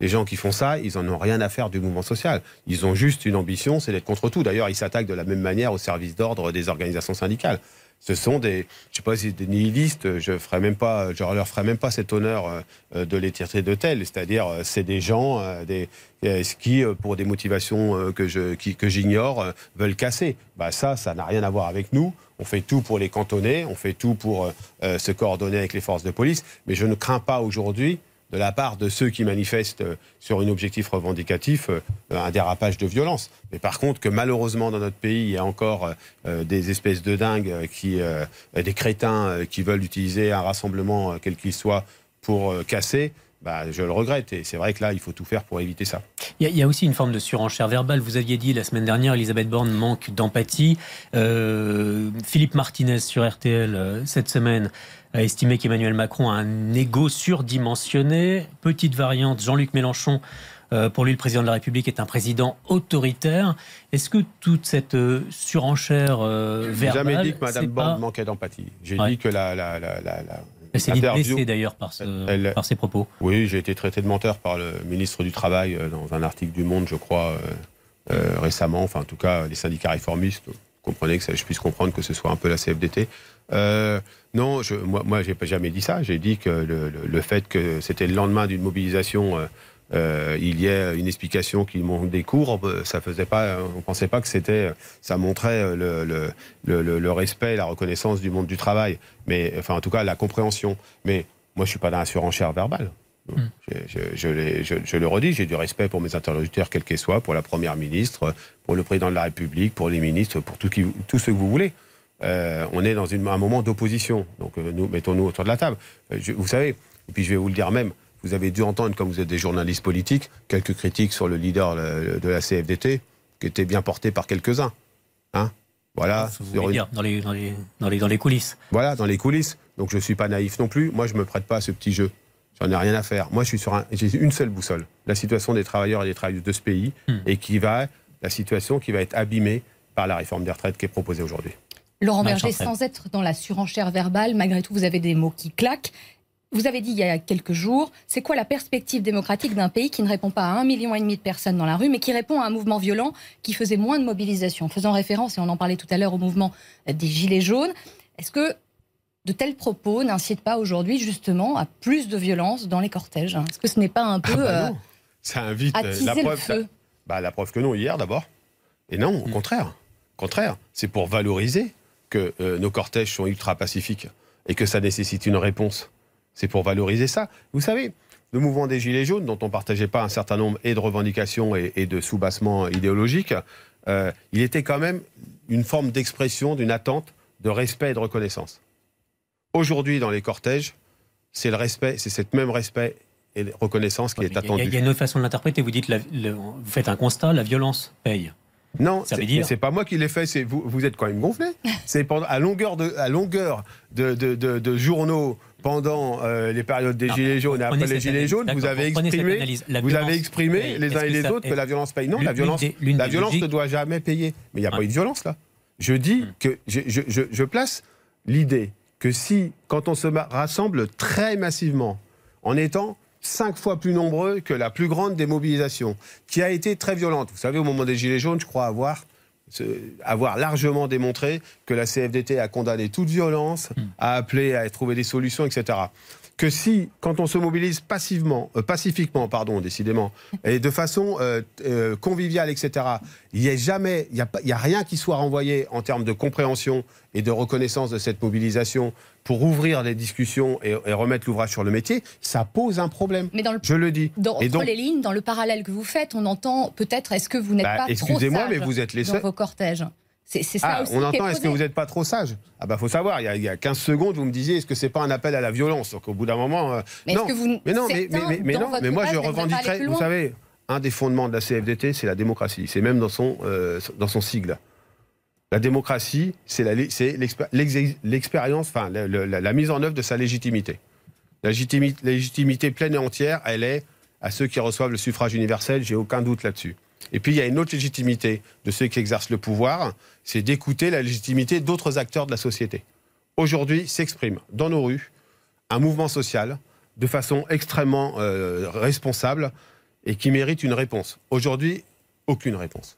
Les gens qui font ça, ils n'en ont rien à faire du mouvement social. Ils ont juste une ambition, c'est d'être contre tout. D'ailleurs, ils s'attaquent de la même manière au service d'ordre des organisations syndicales. Ce sont des, je sais pas des nihilistes, je ferai même pas, je leur ferai même pas cet honneur euh, de les tirer de tel. C'est-à-dire, euh, c'est des gens, euh, des, qui, pour des motivations que je, que j'ignore, veulent casser. Bah ça, ça n'a rien à voir avec nous. On fait tout pour les cantonner, on fait tout pour se coordonner avec les forces de police. Mais je ne crains pas aujourd'hui de la part de ceux qui manifestent euh, sur un objectif revendicatif euh, un dérapage de violence. Mais par contre, que malheureusement dans notre pays, il y a encore euh, des espèces de dingues, qui, des crétins qui veulent utiliser un rassemblement, quel qu'il soit, pour casser, bah, je le regrette. Et c'est vrai que là, il faut tout faire pour éviter ça. Il y, a, aussi une forme de surenchère verbale. Vous aviez dit la semaine dernière, Elisabeth Borne manque d'empathie. Philippe Martinez sur RTL cette semaine a estimé qu'Emmanuel Macron a un ego surdimensionné. Petite variante, Jean-Luc Mélenchon, euh, pour lui, le président de la République est un président autoritaire. Est-ce que toute cette euh, surenchère euh, verbale... J'ai jamais dit que Mme Borne manquait d'empathie. J'ai dit que la... la, la, la elle s'est dit blessée d'ailleurs par, par, ses propos. Oui, j'ai été traité de menteur par le ministre du Travail dans un article du Monde, je crois, récemment. Enfin, en tout cas, les syndicats réformistes comprenez que je puisse comprendre que ce soit un peu la CFDT. Euh, non, je, moi, moi j'ai jamais dit ça. J'ai dit que le, fait que c'était le lendemain d'une mobilisation, euh, euh, il y ait une explication qui monte des cours, ça faisait pas, on pensait pas que c'était, ça montrait le, le, respect, la reconnaissance du monde du travail, mais enfin en tout cas la compréhension. Mais moi, je suis pas dans la surenchère verbale. Hmm. Je, je, le redis, j'ai du respect pour mes interlocuteurs, quels qu'ils soient, pour la Première ministre, pour le Président de la République, pour les ministres, pour tout, qui, tout ce que vous voulez. Euh, on est dans une, un moment d'opposition. Donc euh, nous, mettons-nous autour de la table. Euh, vous savez, et puis je vais vous le dire même, vous avez dû entendre, comme vous êtes des journalistes politiques, quelques critiques sur le leader de la CFDT, qui étaient bien portées par quelques-uns. Hein? Voilà. Vous dire, dans, les, dans, les, dans, les, coulisses. Voilà, dans les coulisses. Donc je ne suis pas naïf non plus. Moi, je ne me prête pas à ce petit jeu. J'en ai rien à faire. Moi, je suis sur un, j'ai une seule boussole, la situation des travailleurs et des travailleuses de ce pays, Hmm. et qui va, la situation qui va être abîmée par la réforme des retraites qui est proposée aujourd'hui. Laurent Berger, sans être dans la surenchère verbale, malgré tout, vous avez des mots qui claquent. Vous avez dit il y a quelques jours, c'est quoi la perspective démocratique d'un pays qui ne répond pas à un million et demi de personnes dans la rue, mais qui répond à un mouvement violent qui faisait moins de mobilisation, faisant référence, et on en parlait tout à l'heure, au mouvement des Gilets jaunes. Est-ce que de tels propos n'incitent pas aujourd'hui justement à plus de violence dans les cortèges? Est-ce que ce n'est pas un peu Ah bah euh, non. Ça invite euh, la le preuve. feu? Bah, la preuve que non, hier d'abord. Et non, au Hmm. contraire. Au contraire, c'est pour valoriser que euh, nos cortèges sont ultra pacifiques et que ça nécessite une réponse. C'est pour valoriser ça. Vous savez, le mouvement des Gilets jaunes, dont on ne partageait pas un certain nombre et de revendications et, et de soubassements idéologiques, euh, il était quand même une forme d'expression d'une attente de respect et de reconnaissance. Aujourd'hui, dans les cortèges, c'est le respect, c'est cette même respect et reconnaissance qui est attendue. il y a une autre façon de l'interpréter. Vous dites, la- le- vous faites un constat, la violence paye. Non, Ça veut c'est dire- mais c'est pas moi qui l'ai fait, c'est vous, vous êtes quand même gonflé. [LAUGHS] C'est pendant à longueur de à longueur de, de, de- de journaux pendant euh, les périodes des Non, gilets jaunes et après les gilets jaunes, vous avez exprimé analyse. Vous violence avez exprimé les uns et les ça- autres que la violence paye. Non, la violence des- la violence ne doit jamais payer. Mais il n'y a pas eu de violence là. Je dis Hmm. que je, je- je- je place l'idée que si quand on se rassemble très massivement en étant cinq fois plus nombreux que la plus grande des mobilisations, qui a été très violente. Vous savez, au moment des Gilets jaunes, je crois avoir, avoir largement démontré que la CFDT a condamné toute violence, a appelé à trouver des solutions, etc. Que si, quand on se mobilise passivement, euh, pacifiquement, pardon, décidément, et de façon euh, euh, conviviale, etc., il n'y a jamais, il a, y a rien qui soit renvoyé en termes de compréhension et de reconnaissance de cette mobilisation pour ouvrir les discussions et, et remettre l'ouvrage sur le métier, ça pose un problème. Mais dans le Je le dis. Dans, et donc, les lignes, dans le parallèle que vous faites, on entend peut-être est-ce que vous n'êtes Bah, pas trop excusez-moi, mais vous êtes les dans vos cortèges? C'est c'est ça Ah, aussi on entend, est-ce que vous n'êtes pas trop sage? Ah bah faut savoir, il y, a, il y a 15 secondes, vous me disiez, est-ce que c'est pas un appel à la violence? Donc au bout d'un moment... euh, Mais non, est-ce que vous, mais non, mais, non, mais moi je revendiquerais, vous savez, un des fondements de la CFDT, c'est la démocratie, c'est même dans son, euh, dans son sigle. La démocratie, c'est la- c'est l'expé- l'exé- l'expérience, enfin la, la- la mise en œuvre de sa légitimité. La légitimité, légitimité pleine et entière, elle est à ceux qui reçoivent le suffrage universel, j'ai aucun doute là-dessus. Et puis il y a une autre légitimité de ceux qui exercent le pouvoir, c'est d'écouter la légitimité d'autres acteurs de la société. Aujourd'hui s'exprime dans nos rues un mouvement social de façon extrêmement euh, responsable et qui mérite une réponse. Aujourd'hui, aucune réponse.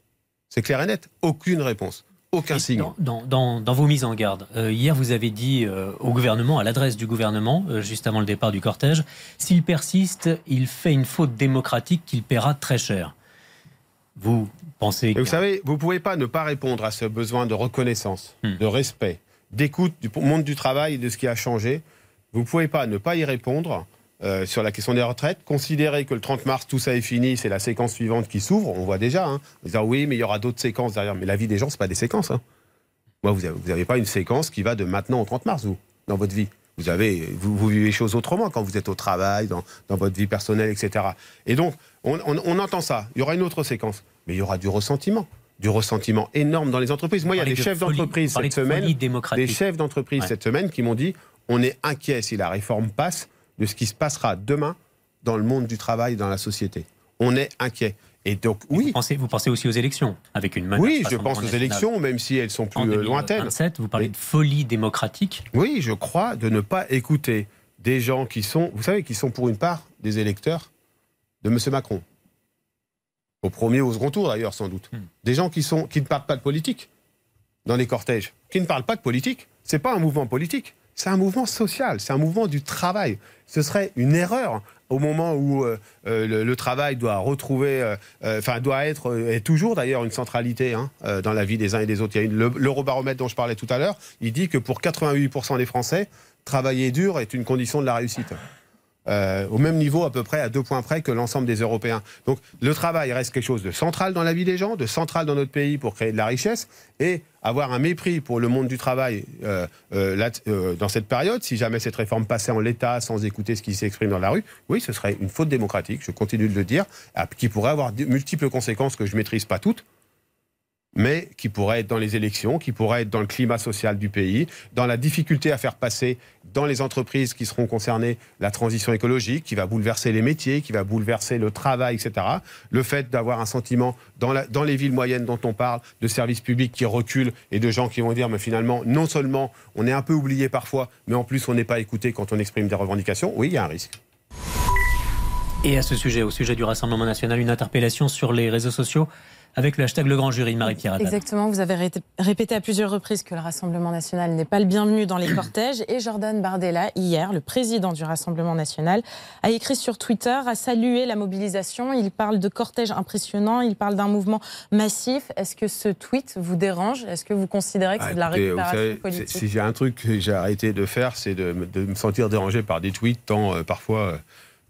C'est clair et net, aucune réponse, aucun signe. Dans, dans- dans- dans vos mises en garde, euh, hier vous avez dit euh, au gouvernement, à l'adresse du gouvernement, euh, juste avant le départ du cortège, s'il persiste, il fait une faute démocratique qu'il paiera très cher. Vous pensez Et que vous savez, vous ne pouvez pas ne pas répondre à ce besoin de reconnaissance, Hmm. de respect, d'écoute du monde du travail et de ce qui a changé. Vous ne pouvez pas ne pas y répondre euh, sur la question des retraites, considérer que le 30 mars, tout ça est fini, c'est la séquence suivante qui s'ouvre, on voit déjà, hein, en disant oui, mais il y aura d'autres séquences derrière. Mais la vie des gens, ce pas des séquences. hein. Moi, vous n'avez pas une séquence qui va de maintenant au 30 mars, vous, dans votre vie. Vous, avez, vous, vous vivez les choses autrement quand vous êtes au travail, dans, dans votre vie personnelle, etc. Et donc, on, on- on entend ça. Il y aura une autre séquence. Mais il y aura du ressentiment. Du ressentiment énorme dans les entreprises. Moi, il y a des de chefs d'entreprise cette semaine des chefs d'entreprise Ouais. cette semaine qui m'ont dit on est inquiet si la réforme passe de ce qui se passera demain dans le monde du travail, dans la société. On est inquiet. Et donc, Vous oui, pensez, vous pensez aussi aux élections, avec une menace oui, je pense aux élections, même si elles sont En plus euh, lointaines. 2027, vous parlez de folie démocratique. Oui, je crois de ne pas écouter des gens qui sont, vous savez, qui sont pour une part des électeurs de M. Macron. Au premier ou au second tour, d'ailleurs, sans doute. Hmm. Des gens qui, sont, qui ne parlent pas de politique dans les cortèges, qui ne parlent pas de politique. C'est pas un mouvement politique, c'est un mouvement social, c'est un mouvement du travail. Ce serait une erreur au moment où euh, euh, le, travail doit retrouver, euh, enfin doit être, et toujours d'ailleurs une centralité hein, dans la vie des uns et des autres. L'eurobaromètre dont je parlais tout à l'heure, il dit que pour 88% des Français, travailler dur est une condition de la réussite. Euh, au même niveau à peu près à deux points près que l'ensemble des Européens. Donc le travail reste quelque chose de central dans la vie des gens, de central dans notre pays pour créer de la richesse et avoir un mépris pour le monde du travail euh, euh, là, dans cette période, si jamais cette réforme passait en l'état sans écouter ce qui s'exprime dans la rue, oui, ce serait une faute démocratique, je continue de le dire, qui pourrait avoir de multiples conséquences que je ne maîtrise pas toutes. Mais qui pourrait être dans les élections, qui pourrait être dans le climat social du pays, dans la difficulté à faire passer dans les entreprises qui seront concernées la transition écologique, qui va bouleverser les métiers, qui va bouleverser le travail, etc. Le fait d'avoir un sentiment dans, dans les villes moyennes dont on parle, de services publics qui reculent et de gens qui vont dire, mais finalement, non seulement on est un peu oublié parfois, mais en plus on n'est pas écouté quand on exprime des revendications, oui, il y a un risque. Et à ce sujet, au sujet du Rassemblement national, une interpellation sur les réseaux sociaux avec le hashtag Le Grand Jury, Marie-Pierre Exactement, vous avez répété à plusieurs reprises que le Rassemblement national n'est pas le bienvenu dans les [CLEARS THROAT] cortèges. Et Jordan Bardella, hier, le président du Rassemblement national, a écrit sur Twitter, a salué la mobilisation. Il parle de cortège impressionnant, il parle d'un mouvement massif. Est-ce que ce tweet vous dérange? Est-ce que vous considérez que c'est de la ah, récupération politique? Si j'ai un truc que j'ai arrêté de faire, c'est de, me sentir dérangé par des tweets, tant euh, parfois... Euh,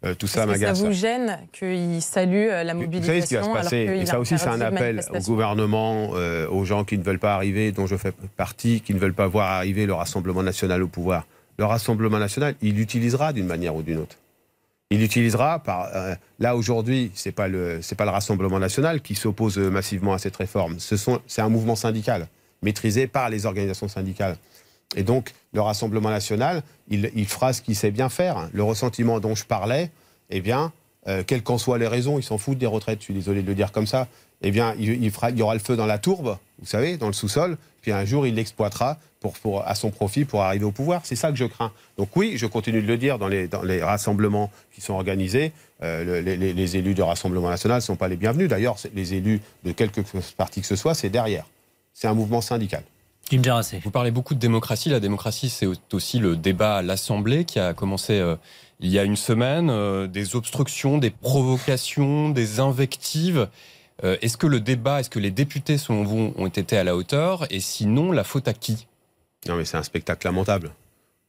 euh, tout ça m'agace. Ça vous gêne qu'il salue euh, la mobilisation Vous savez ce qui va se passer Et ça aussi, c'est un appel au gouvernement, euh, aux gens qui ne veulent pas arriver, dont je fais partie, qui ne veulent pas voir arriver le Rassemblement national au pouvoir. Le Rassemblement national, il l'utilisera d'une manière ou d'une autre. Il l'utilisera par. là, aujourd'hui, ce n'est pas, le, pas le Rassemblement national qui s'oppose massivement à cette réforme. C'est un mouvement syndical, maîtrisé par les organisations syndicales. Et donc, le Rassemblement national, il, fera ce qu'il sait bien faire. Le ressentiment dont je parlais, eh bien, euh, quelles qu'en soient les raisons, ils s'en foutent des retraites, je suis désolé de le dire comme ça, eh bien, il, y aura le feu dans la tourbe, vous savez, dans le sous-sol, puis un jour, il l'exploitera pour, à son profit pour arriver au pouvoir. C'est ça que je crains. Donc oui, je continue de le dire dans les, les rassemblements qui sont organisés. Euh, les, élus du Rassemblement national ne sont pas les bienvenus. D'ailleurs, les élus de quelque parti que ce soit, c'est derrière. C'est un mouvement syndical. Vous parlez beaucoup de démocratie. La démocratie, c'est aussi le débat à l'Assemblée qui a commencé euh, il y a une semaine. Euh, des obstructions, des provocations, des invectives. Euh, est-ce que le débat, est-ce que les députés, selon vous, ont été à la hauteur? Et sinon, la faute à qui? Non, mais c'est un spectacle lamentable.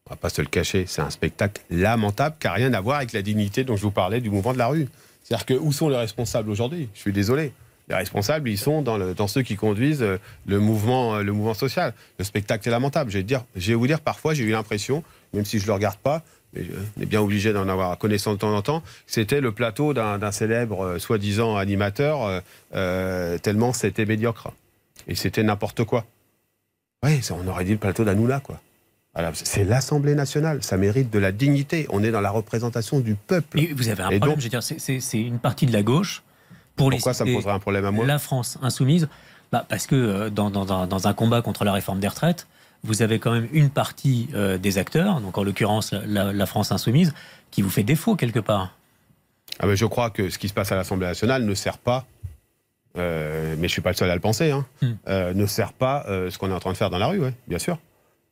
On va pas se le cacher. C'est un spectacle lamentable qui n'a rien à voir avec la dignité dont je vous parlais du mouvement de la rue. C'est-à-dire que où sont les responsables aujourd'hui? Je suis désolé. Les responsables, ils sont dans, le, dans ceux qui conduisent euh, le mouvement, euh, le mouvement social. Le spectacle est lamentable. Je vais, dire, je vais vous dire, parfois, j'ai eu l'impression, même si je ne le regarde pas, mais on est bien obligé d'en avoir connaissance de temps en temps, c'était le plateau d'un célèbre euh, soi-disant animateur, tellement c'était médiocre. Et c'était n'importe quoi. Oui, on aurait dit le plateau d'Anoula, quoi. C'est l'Assemblée nationale, ça mérite de la dignité. On est dans la représentation du peuple. Et vous avez un problème, je veux dire, c'est une partie de la gauche pourquoi ça me poserait un problème à moi La France insoumise, bah parce que euh, dans, dans, un, combat contre la réforme des retraites, vous avez quand même une partie euh, des acteurs, donc en l'occurrence la, France insoumise, qui vous fait défaut quelque part. Ah ben je crois que ce qui se passe à l'Assemblée nationale ne sert pas, euh, mais je ne suis pas le seul à le penser, hein, hmm. ne sert pas ce qu'on est en train de faire dans la rue, ouais, bien sûr.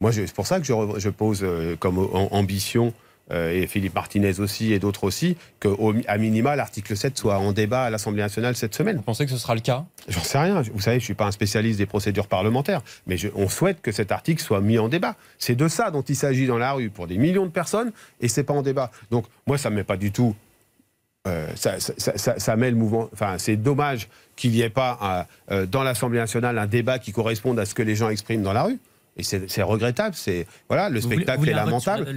Moi, c'est pour ça que je, je pose comme ambition et Philippe Martinez aussi et d'autres aussi, qu'à minima, l'article 7 soit en débat à l'Assemblée nationale cette semaine. Vous pensez que ce sera le cas? J'en sais rien. Vous savez, je ne suis pas un spécialiste des procédures parlementaires, mais on souhaite que cet article soit mis en débat. C'est de ça dont il s'agit dans la rue pour des millions de personnes, et c'est pas en débat. Donc moi, ça ne me met pas du tout euh, ça, ça, met le mouvement. Enfin, c'est dommage qu'il n'y ait pas euh, dans l'Assemblée nationale un débat qui corresponde à ce que les gens expriment dans la rue. Et c'est regrettable. C'est voilà, le spectacle est lamentable.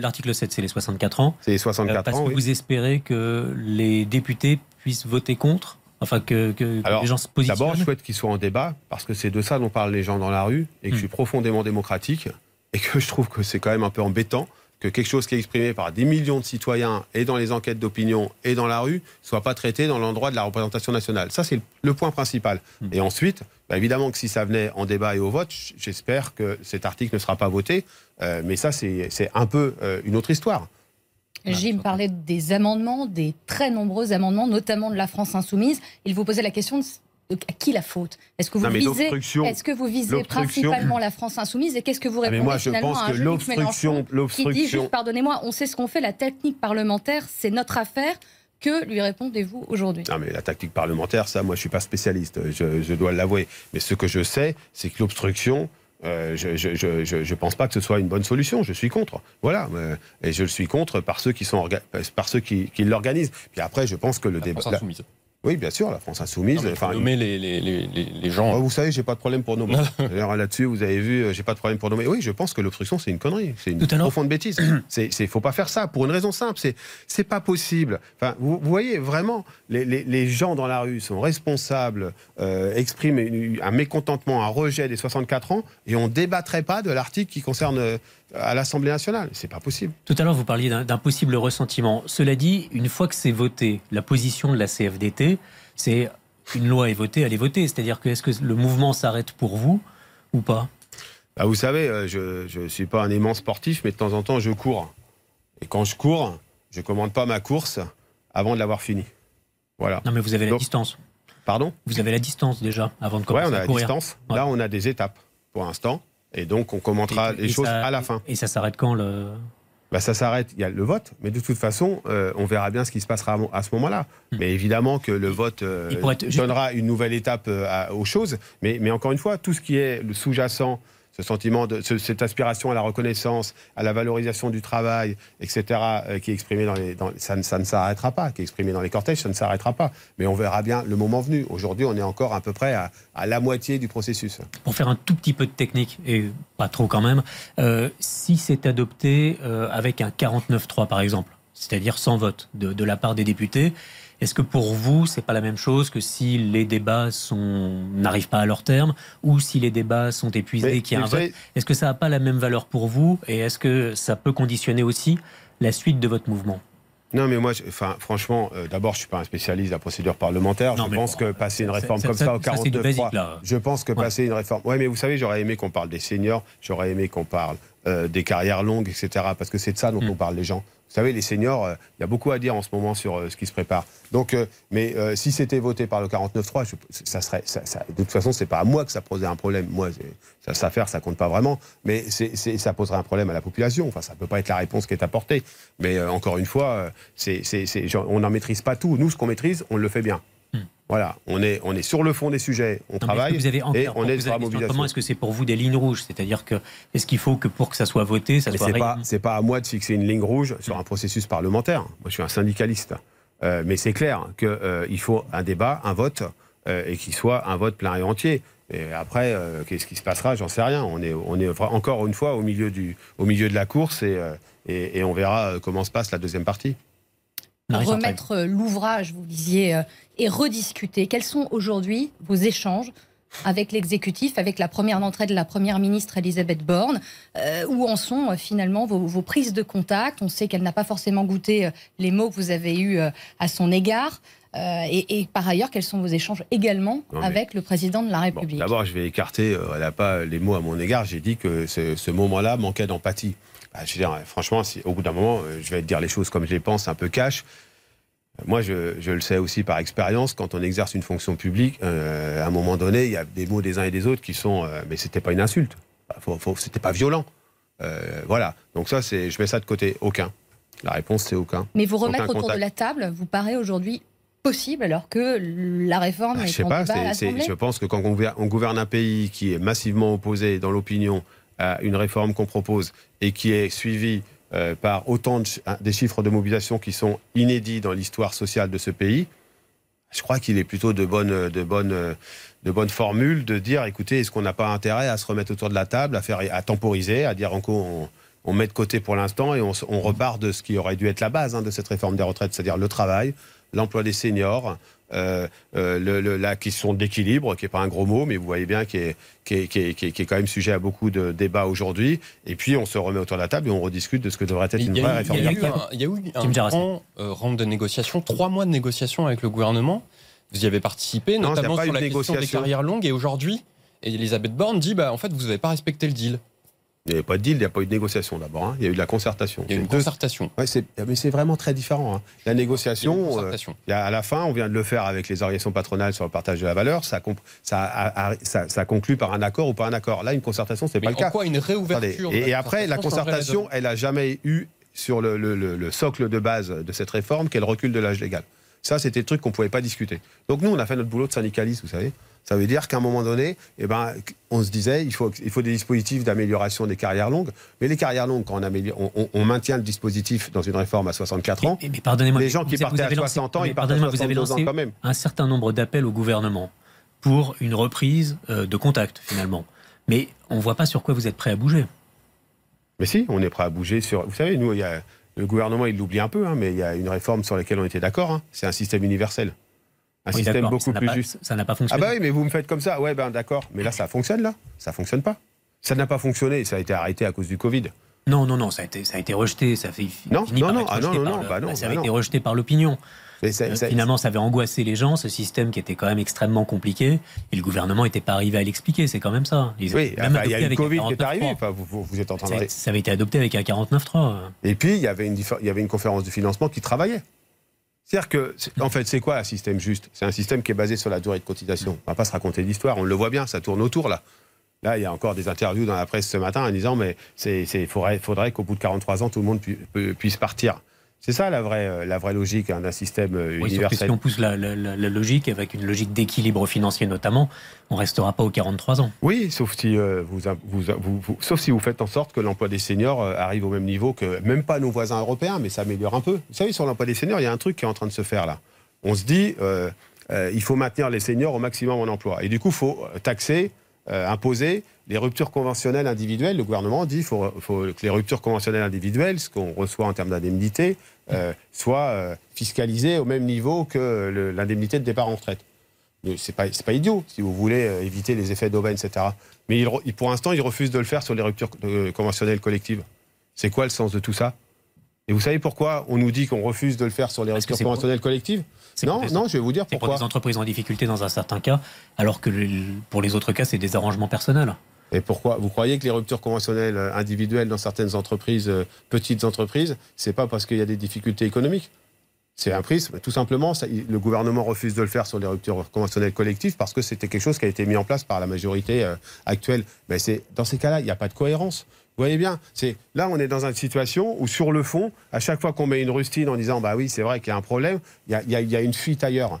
L'article 7, c'est les 64 ans. C'est les 64 euh, parce ans. Parce que vous espérez que les députés puissent voter contre Enfin, que, que, les gens se positionnent D'abord, je souhaite qu'ils soient en débat, parce que c'est de ça dont parlent les gens dans la rue, et que je suis hmm. profondément démocratique, et que je trouve que c'est quand même un peu embêtant que quelque chose qui est exprimé par des millions de citoyens et dans les enquêtes d'opinion et dans la rue soit pas traité dans l'endroit de la représentation nationale. Ça, c'est le point principal. Hmm. Et ensuite, bah, évidemment que si ça venait en débat et au vote, j'espère que cet article ne sera pas voté. Euh, mais ça, c'est un peu euh, une autre histoire. Jim parlait des amendements, des très nombreux amendements, notamment de la France insoumise. Il vous posait la question de à qui la faute? Est-ce que vous visez, est-ce que vous visez principalement la France insoumise et qu'est-ce que vous ah, répondez moi, je finalement pense à un que l'obstruction, qui dit juste, pardonnez-moi, on sait ce qu'on fait, la technique parlementaire, c'est notre affaire. Que lui répondez-vous aujourd'hui? Non, mais la tactique parlementaire, ça, moi, je suis pas spécialiste, je, dois l'avouer. Mais ce que je sais, c'est que l'obstruction, euh, je ne pense pas que ce soit une bonne solution. Je suis contre. Voilà. Euh, et je le suis contre par ceux qui, sont par ceux qui, qui l'organisent. Puis après, je pense que le débat. Oui, bien sûr, la France insoumise. Non, mais enfin, nommer les, les, les, les gens. Oh, vous savez, j'ai pas de problème pour nommer. D'ailleurs, là-dessus, vous avez vu, euh, j'ai pas de problème pour nommer. Oui, je pense que l'obstruction, c'est une connerie. C'est une profonde bêtise. [CLEARS THROAT] C'est, c'est, faut pas faire ça pour une raison simple. C'est, c'est pas possible. Enfin, vous, vous voyez vraiment, les, les, les gens dans la rue sont responsables, euh, expriment une- un mécontentement, un rejet des 64 ans, et on débattrait pas de l'article qui concerne euh, à l'Assemblée nationale. C'est pas possible. Tout à l'heure, vous parliez d'un possible ressentiment. Cela dit, une fois que c'est voté, la position de la CFDT, c'est une loi est votée, elle est votée. C'est-à-dire que est-ce que le mouvement s'arrête pour vous ou pas? Bah, vous savez, euh, je ne suis pas un aimant sportif, mais de temps en temps, je cours. Et quand je cours, je commande pas ma course avant de l'avoir finie. Voilà. Non, mais vous avez la distance. Pardon? Vous avez la distance déjà avant de Ouais, commencer on a à la courir. distance. Ouais. Là, on a des étapes pour l'instant. Et donc, on commentera Et- les et choses ça- à la fin. Et ça s'arrête quand le Bah, ça s'arrête, il y a le vote, mais de toute façon, euh, on verra bien ce qui se passera à ce moment-là. Mais évidemment que le vote euh, être- donnera une nouvelle étape euh, à- aux choses. Mais, mais encore une fois, tout ce qui est le sous-jacent, ce sentiment, de, ce- cette aspiration à la reconnaissance, à la valorisation du travail, etc., euh, qui est exprimé dans les, ça, ne- ça ne s'arrêtera pas, qui est exprimé dans les cortèges, ça ne s'arrêtera pas. Mais on verra bien le moment venu. Aujourd'hui, on est encore à peu près à, la moitié du processus. pour faire un tout petit peu de technique, et pas trop quand même, euh, si c'est adopté euh, avec un 49-3 par exemple, c'est-à-dire sans vote de la part des députés, est-ce que pour vous, c'est pas la même chose que si les débats sont n'arrivent pas à leur terme ou si les débats sont épuisés qu'il y a un vote Est-ce que ça n'a pas la même valeur pour vous et est-ce que ça peut conditionner aussi la suite de votre mouvement? Non, mais moi, je- enfin, franchement, euh, d'abord, je suis pas un spécialiste de la procédure parlementaire. Non, je pense bon, que passer une réforme comme ça- ça, au ça, c'est du 49 basique, là. je pense que Ouais. passer une réforme. Ouais, mais vous savez, j'aurais aimé qu'on parle des seniors, j'aurais aimé qu'on parle euh, des carrières longues, etc. Parce que c'est de ça dont Mm. on parle les gens. Vous savez, les seniors, euh, il y a beaucoup à dire en ce moment sur euh, ce qui se prépare. Donc, euh, mais euh, si c'était voté par le 49.3, je- ça serait, de toute façon, c'est pas à moi que ça posait un problème. Moi, ça, ça faire, ça compte pas vraiment. Mais ça poserait un problème à la population. Enfin, ça peut pas être la réponse qui est apportée. Mais euh, encore une fois, euh, on n'en maîtrise pas tout. Nous, ce qu'on maîtrise, on le fait bien. Voilà, on est, on est sur le fond des sujets, on Non, travaille vous avez et on est sur la mobilisation. Est-ce que c'est pour vous des lignes rouges? C'est-à-dire que est-ce qu'il faut que pour que ça soit voté, ça Mais soit c'est pas, c'est pas à moi de fixer une ligne rouge sur un processus parlementaire. Moi, je suis un syndicaliste. Euh, mais c'est clair qu'il faut un débat, un vote, euh, et qu'il soit un vote plein et entier. Et après, euh, qu'est-ce qui se passera? J'en sais rien. On est, on est encore une fois au milieu, du, au milieu de la course et, euh, et, et on verra euh, comment se passe la deuxième partie. Remettre euh, l'ouvrage, vous disiez, euh, et rediscuter. Quels sont aujourd'hui vos échanges avec l'exécutif, avec la première d'entrée de la première ministre Elisabeth Borne Euh, Où en sont euh, finalement vos, vos prises de contact? On sait qu'elle n'a pas forcément goûté euh, les mots que vous avez eus à son égard. Et, et par ailleurs, quels sont vos échanges également Non, mais- avec le président de la Bon, République? D'abord, je vais écarter, elle n'a pas les mots à mon égard. J'ai dit que ce, ce moment-là manquait d'empathie. Bah, je veux dire, franchement, si, au bout d'un moment, euh, je vais te dire les choses comme je les pense, un peu cash. Euh, Moi, je, je le sais aussi par expérience, quand on exerce une fonction publique, euh, à un moment donné, il y a des mots des uns et des autres qui sont. euh, mais c'était pas une insulte. Bah, c'était pas violent. Euh, voilà. Donc, ça, c'est, je mets ça de côté. Aucun. La réponse, c'est aucun. Mais vous remettre autour contact. de la table vous paraît aujourd'hui possible alors que la réforme Bah, est je sais pas, à je pense que quand on gouverne, on gouverne un pays qui est massivement opposé dans l'opinion à une réforme qu'on propose et qui est suivi euh, par autant de, des chiffres de mobilisation qui sont inédits dans l'histoire sociale de ce pays, je crois qu'il est plutôt de bonne, de bonne, de bonne formule de dire, écoutez, est-ce qu'on n'a pas intérêt à se remettre autour de la table, à faire, à temporiser, à dire encore on, on met de côté pour l'instant et on repart de ce qui aurait dû être la base hein, de cette réforme des retraites, c'est-à-dire le travail, l'emploi des seniors, euh, euh, le- le- la question d'équilibre, qui n'est pas un gros mot, mais vous voyez bien qui est, qui est, qui est- qui est- qui est quand même sujet à beaucoup de débats aujourd'hui. Et puis on se remet autour de la table et on rediscute de ce que devrait être une vraie réforme. il y a eu un, il y a eu un grand euh, round de négociations, trois mois de négociations avec le gouvernement. Vous y avez participé, Non, notamment sur eu la question des carrières longues. Et aujourd'hui, Elisabeth Borne dit bah, en fait, vous n'avez pas respecté le deal. Il n'y avait pas de deal, il n'y a pas eu de négociation d'abord. hein. Il y a eu de la concertation. Il y a une Deux- concertation. Ouais, c'est- mais c'est vraiment très différent. hein. La Il y a une négociation, euh, concertation. il y a- à la fin, on vient de le faire avec les organisations patronales sur le partage de la valeur. Ça, comp- ça, a- a- ça, ça conclut par un accord ou pas un accord. Là, une concertation, c'est pas le en cas. quoi une réouverture Et, et après, la concertation elle a jamais eu sur le, le- le- le socle de base de cette réforme qu'elle recule de l'âge légal. Ça, c'était le truc qu'on pouvait pas discuter. Donc nous, on a fait notre boulot de syndicaliste, vous savez. Ça veut dire qu'à un moment donné, eh ben, on se disait il faut, il faut des dispositifs d'amélioration des carrières longues. Mais les carrières longues, quand on, améliore, on, on, maintient le dispositif dans une réforme à 64 ans, mais, mais pardonnez-moi, les gens qui partaient à 60 ans, ils partent à 62 ans quand même. Un certain nombre d'appels au gouvernement pour une reprise euh, de contact finalement. Mais on ne voit pas sur quoi vous êtes prêt à bouger. Mais si, on est prêt à bouger sur. Vous savez, nous, il y a, le gouvernement, il l'oublie un peu, hein, mais il y a une réforme sur laquelle on était d'accord. Hein. c'est un système universel. Un système beaucoup plus juste. Ça n'a pas fonctionné. Ah bah oui, mais vous me faites comme ça. Ouais, ben d'accord. Mais là, ça fonctionne, là. Ça fonctionne pas. Ça n'a pas fonctionné. Ça a été arrêté à cause du Covid. Non, non, non, ça a été, ça a été rejeté. Ça fait, non, non, non, ah non, non, non, bah non, ça a bah été rejeté par l'opinion. Euh, finalement, ça avait angoissé les gens, ce système qui était quand même extrêmement compliqué, et le gouvernement n'était pas arrivé à l'expliquer, c'est quand même ça. oui, il y a eu le Covid qui est arrivé, vous, vous, êtes en train de... Ça avait été adopté avec un 49.3. Et puis, il y, avait une, il y avait une conférence de financement qui travaillait. C'est-à-dire que, en fait, c'est quoi un système juste? C'est un système qui est basé sur la durée de cotisation. On ne va pas se raconter l'histoire, on le voit bien, ça tourne autour là. Là, il y a encore des interviews dans la presse ce matin en disant mais il faudrait qu'au bout de 43 ans, tout le monde puisse partir. C'est ça la vraie, euh, la vraie logique hein, d'un système euh, oui, universel. si on pousse la, logique, avec une logique d'équilibre financier notamment, on ne restera pas aux 43 ans. Oui, sauf si, euh, vous, vous, sauf si vous faites en sorte que l'emploi des seniors arrive au même niveau que, même pas nos voisins européens, mais ça améliore un peu. Vous savez, sur l'emploi des seniors, il y a un truc qui est en train de se faire là. On se dit, il faut maintenir les seniors au maximum en emploi. Et du coup, il faut taxer imposer les ruptures conventionnelles individuelles. Le gouvernement dit qu'il faut, que les ruptures conventionnelles individuelles, ce qu'on reçoit en termes d'indemnité, euh, soient euh, fiscalisées au même niveau que l'indemnité de départ en retraite. C'est pas, pas idiot, si vous voulez éviter les effets d'aubaine, etc. Mais il, pour l'instant, il refuse de le faire sur les ruptures conventionnelles collectives. C'est quoi le sens de tout ça? Et vous savez pourquoi on nous dit qu'on refuse de le faire sur les ruptures conventionnelles collectives? Non, non, je vais vous dire pourquoi. pour des entreprises en difficulté dans un certain cas, alors que pour les autres cas, c'est des arrangements personnels. Et pourquoi Vous croyez que les ruptures conventionnelles euh, individuelles dans certaines entreprises, euh, petites entreprises, c'est pas parce qu'il y a des difficultés économiques? C'est un prisme. Tout simplement, le gouvernement refuse de le faire sur les ruptures conventionnelles collectives parce que c'était quelque chose qui a été mis en place par la majorité euh, actuelle. Mais c'est dans ces cas-là, il n'y a pas de cohérence. Vous voyez bien, c'est là on est dans une situation où sur le fond, à chaque fois qu'on met une rustine en disant bah oui c'est vrai qu'il y a un problème, il y a, une fuite ailleurs.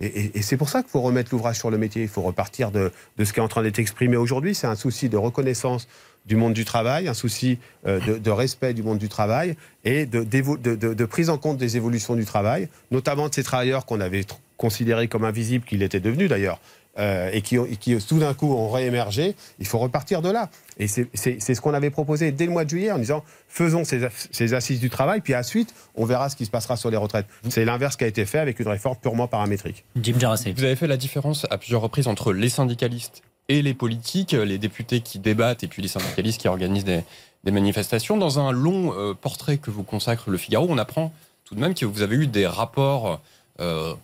Et, c'est pour ça qu'il faut remettre l'ouvrage sur le métier. Il faut repartir de, ce qui est en train d'être exprimé aujourd'hui. C'est un souci de reconnaissance du monde du travail, un souci euh, de, respect du monde du travail et de, de, prise en compte des évolutions du travail, notamment de ces travailleurs qu'on avait considérés comme invisibles, qu'ils étaient devenus d'ailleurs. Euh, et qui, qui tout d'un coup ont réémergé, il faut repartir de là. Et c'est ce qu'on avait proposé dès le mois de juillet en disant faisons ces, assises du travail, puis ensuite on verra ce qui se passera sur les retraites. C'est l'inverse qui a été fait avec une réforme purement paramétrique. Jim Vous avez fait la différence à plusieurs reprises entre les syndicalistes et les politiques, les députés qui débattent et puis les syndicalistes qui organisent des, manifestations. Dans un long euh, portrait que vous consacre le Figaro, on apprend tout de même que vous avez eu des rapports euh,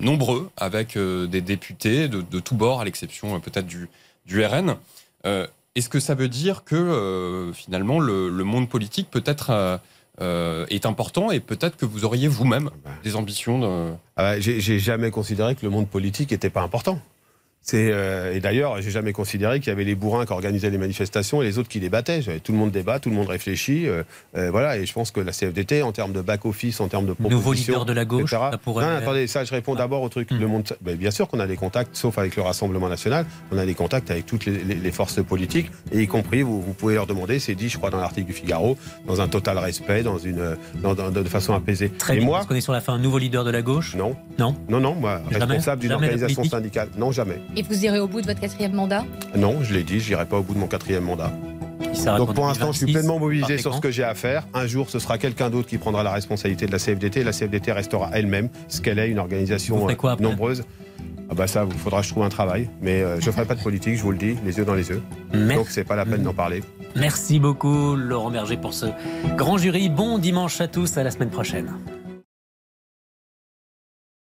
nombreux avec euh, des députés de, tous bords, à l'exception euh, peut-être du, du RN. Est-ce que ça veut dire que finalement le, monde politique peut-être est important et peut-être que vous auriez vous-même bah. des ambitions de... Ah bah, j'ai jamais considéré que le monde politique n'était pas important. Euh, et d'ailleurs, j'ai jamais considéré qu'il y avait les bourrins qui organisaient les manifestations et les autres qui les battaient. Tout le monde débat, tout le monde réfléchit. Euh, euh, voilà, et je pense que la CFDT, en termes de back-office, en termes de propositions... Nouveau leader de la gauche, ça pourrait... Non, attendez, ça, je réponds d'abord au truc. Hmm. Le monde... Ben, bien sûr qu'on a des contacts, sauf avec le Rassemblement National, on a des contacts avec toutes les, forces politiques, et y compris, vous, vous, pouvez leur demander, c'est dit, je crois, dans l'article du Figaro, dans un total respect, dans une, dans, de façon apaisée. Très et bien, moi, parce qu'on est sur la fin, un nouveau leader de la gauche? Non. Non Non, non, moi, responsable d'une organisation syndicale. Non, jamais. Et vous irez au bout de votre quatrième mandat Non, je l'ai dit, je n'irai pas au bout de mon quatrième mandat. Donc pour l'instant, je suis pleinement mobilisé sur ce que j'ai à faire. Un jour, ce sera quelqu'un d'autre qui prendra la responsabilité de la CFDT. La CFDT restera elle-même ce qu'elle est, une organisation euh, nombreuse. Ah bah ça, il faudra que je trouve un travail. Mais euh, je ne ferai pas de politique, je vous le dis, les yeux dans les yeux. Donc c'est pas la peine d'en parler. Merci beaucoup Laurent Berger pour ce grand jury. Bon dimanche à tous, à la semaine prochaine.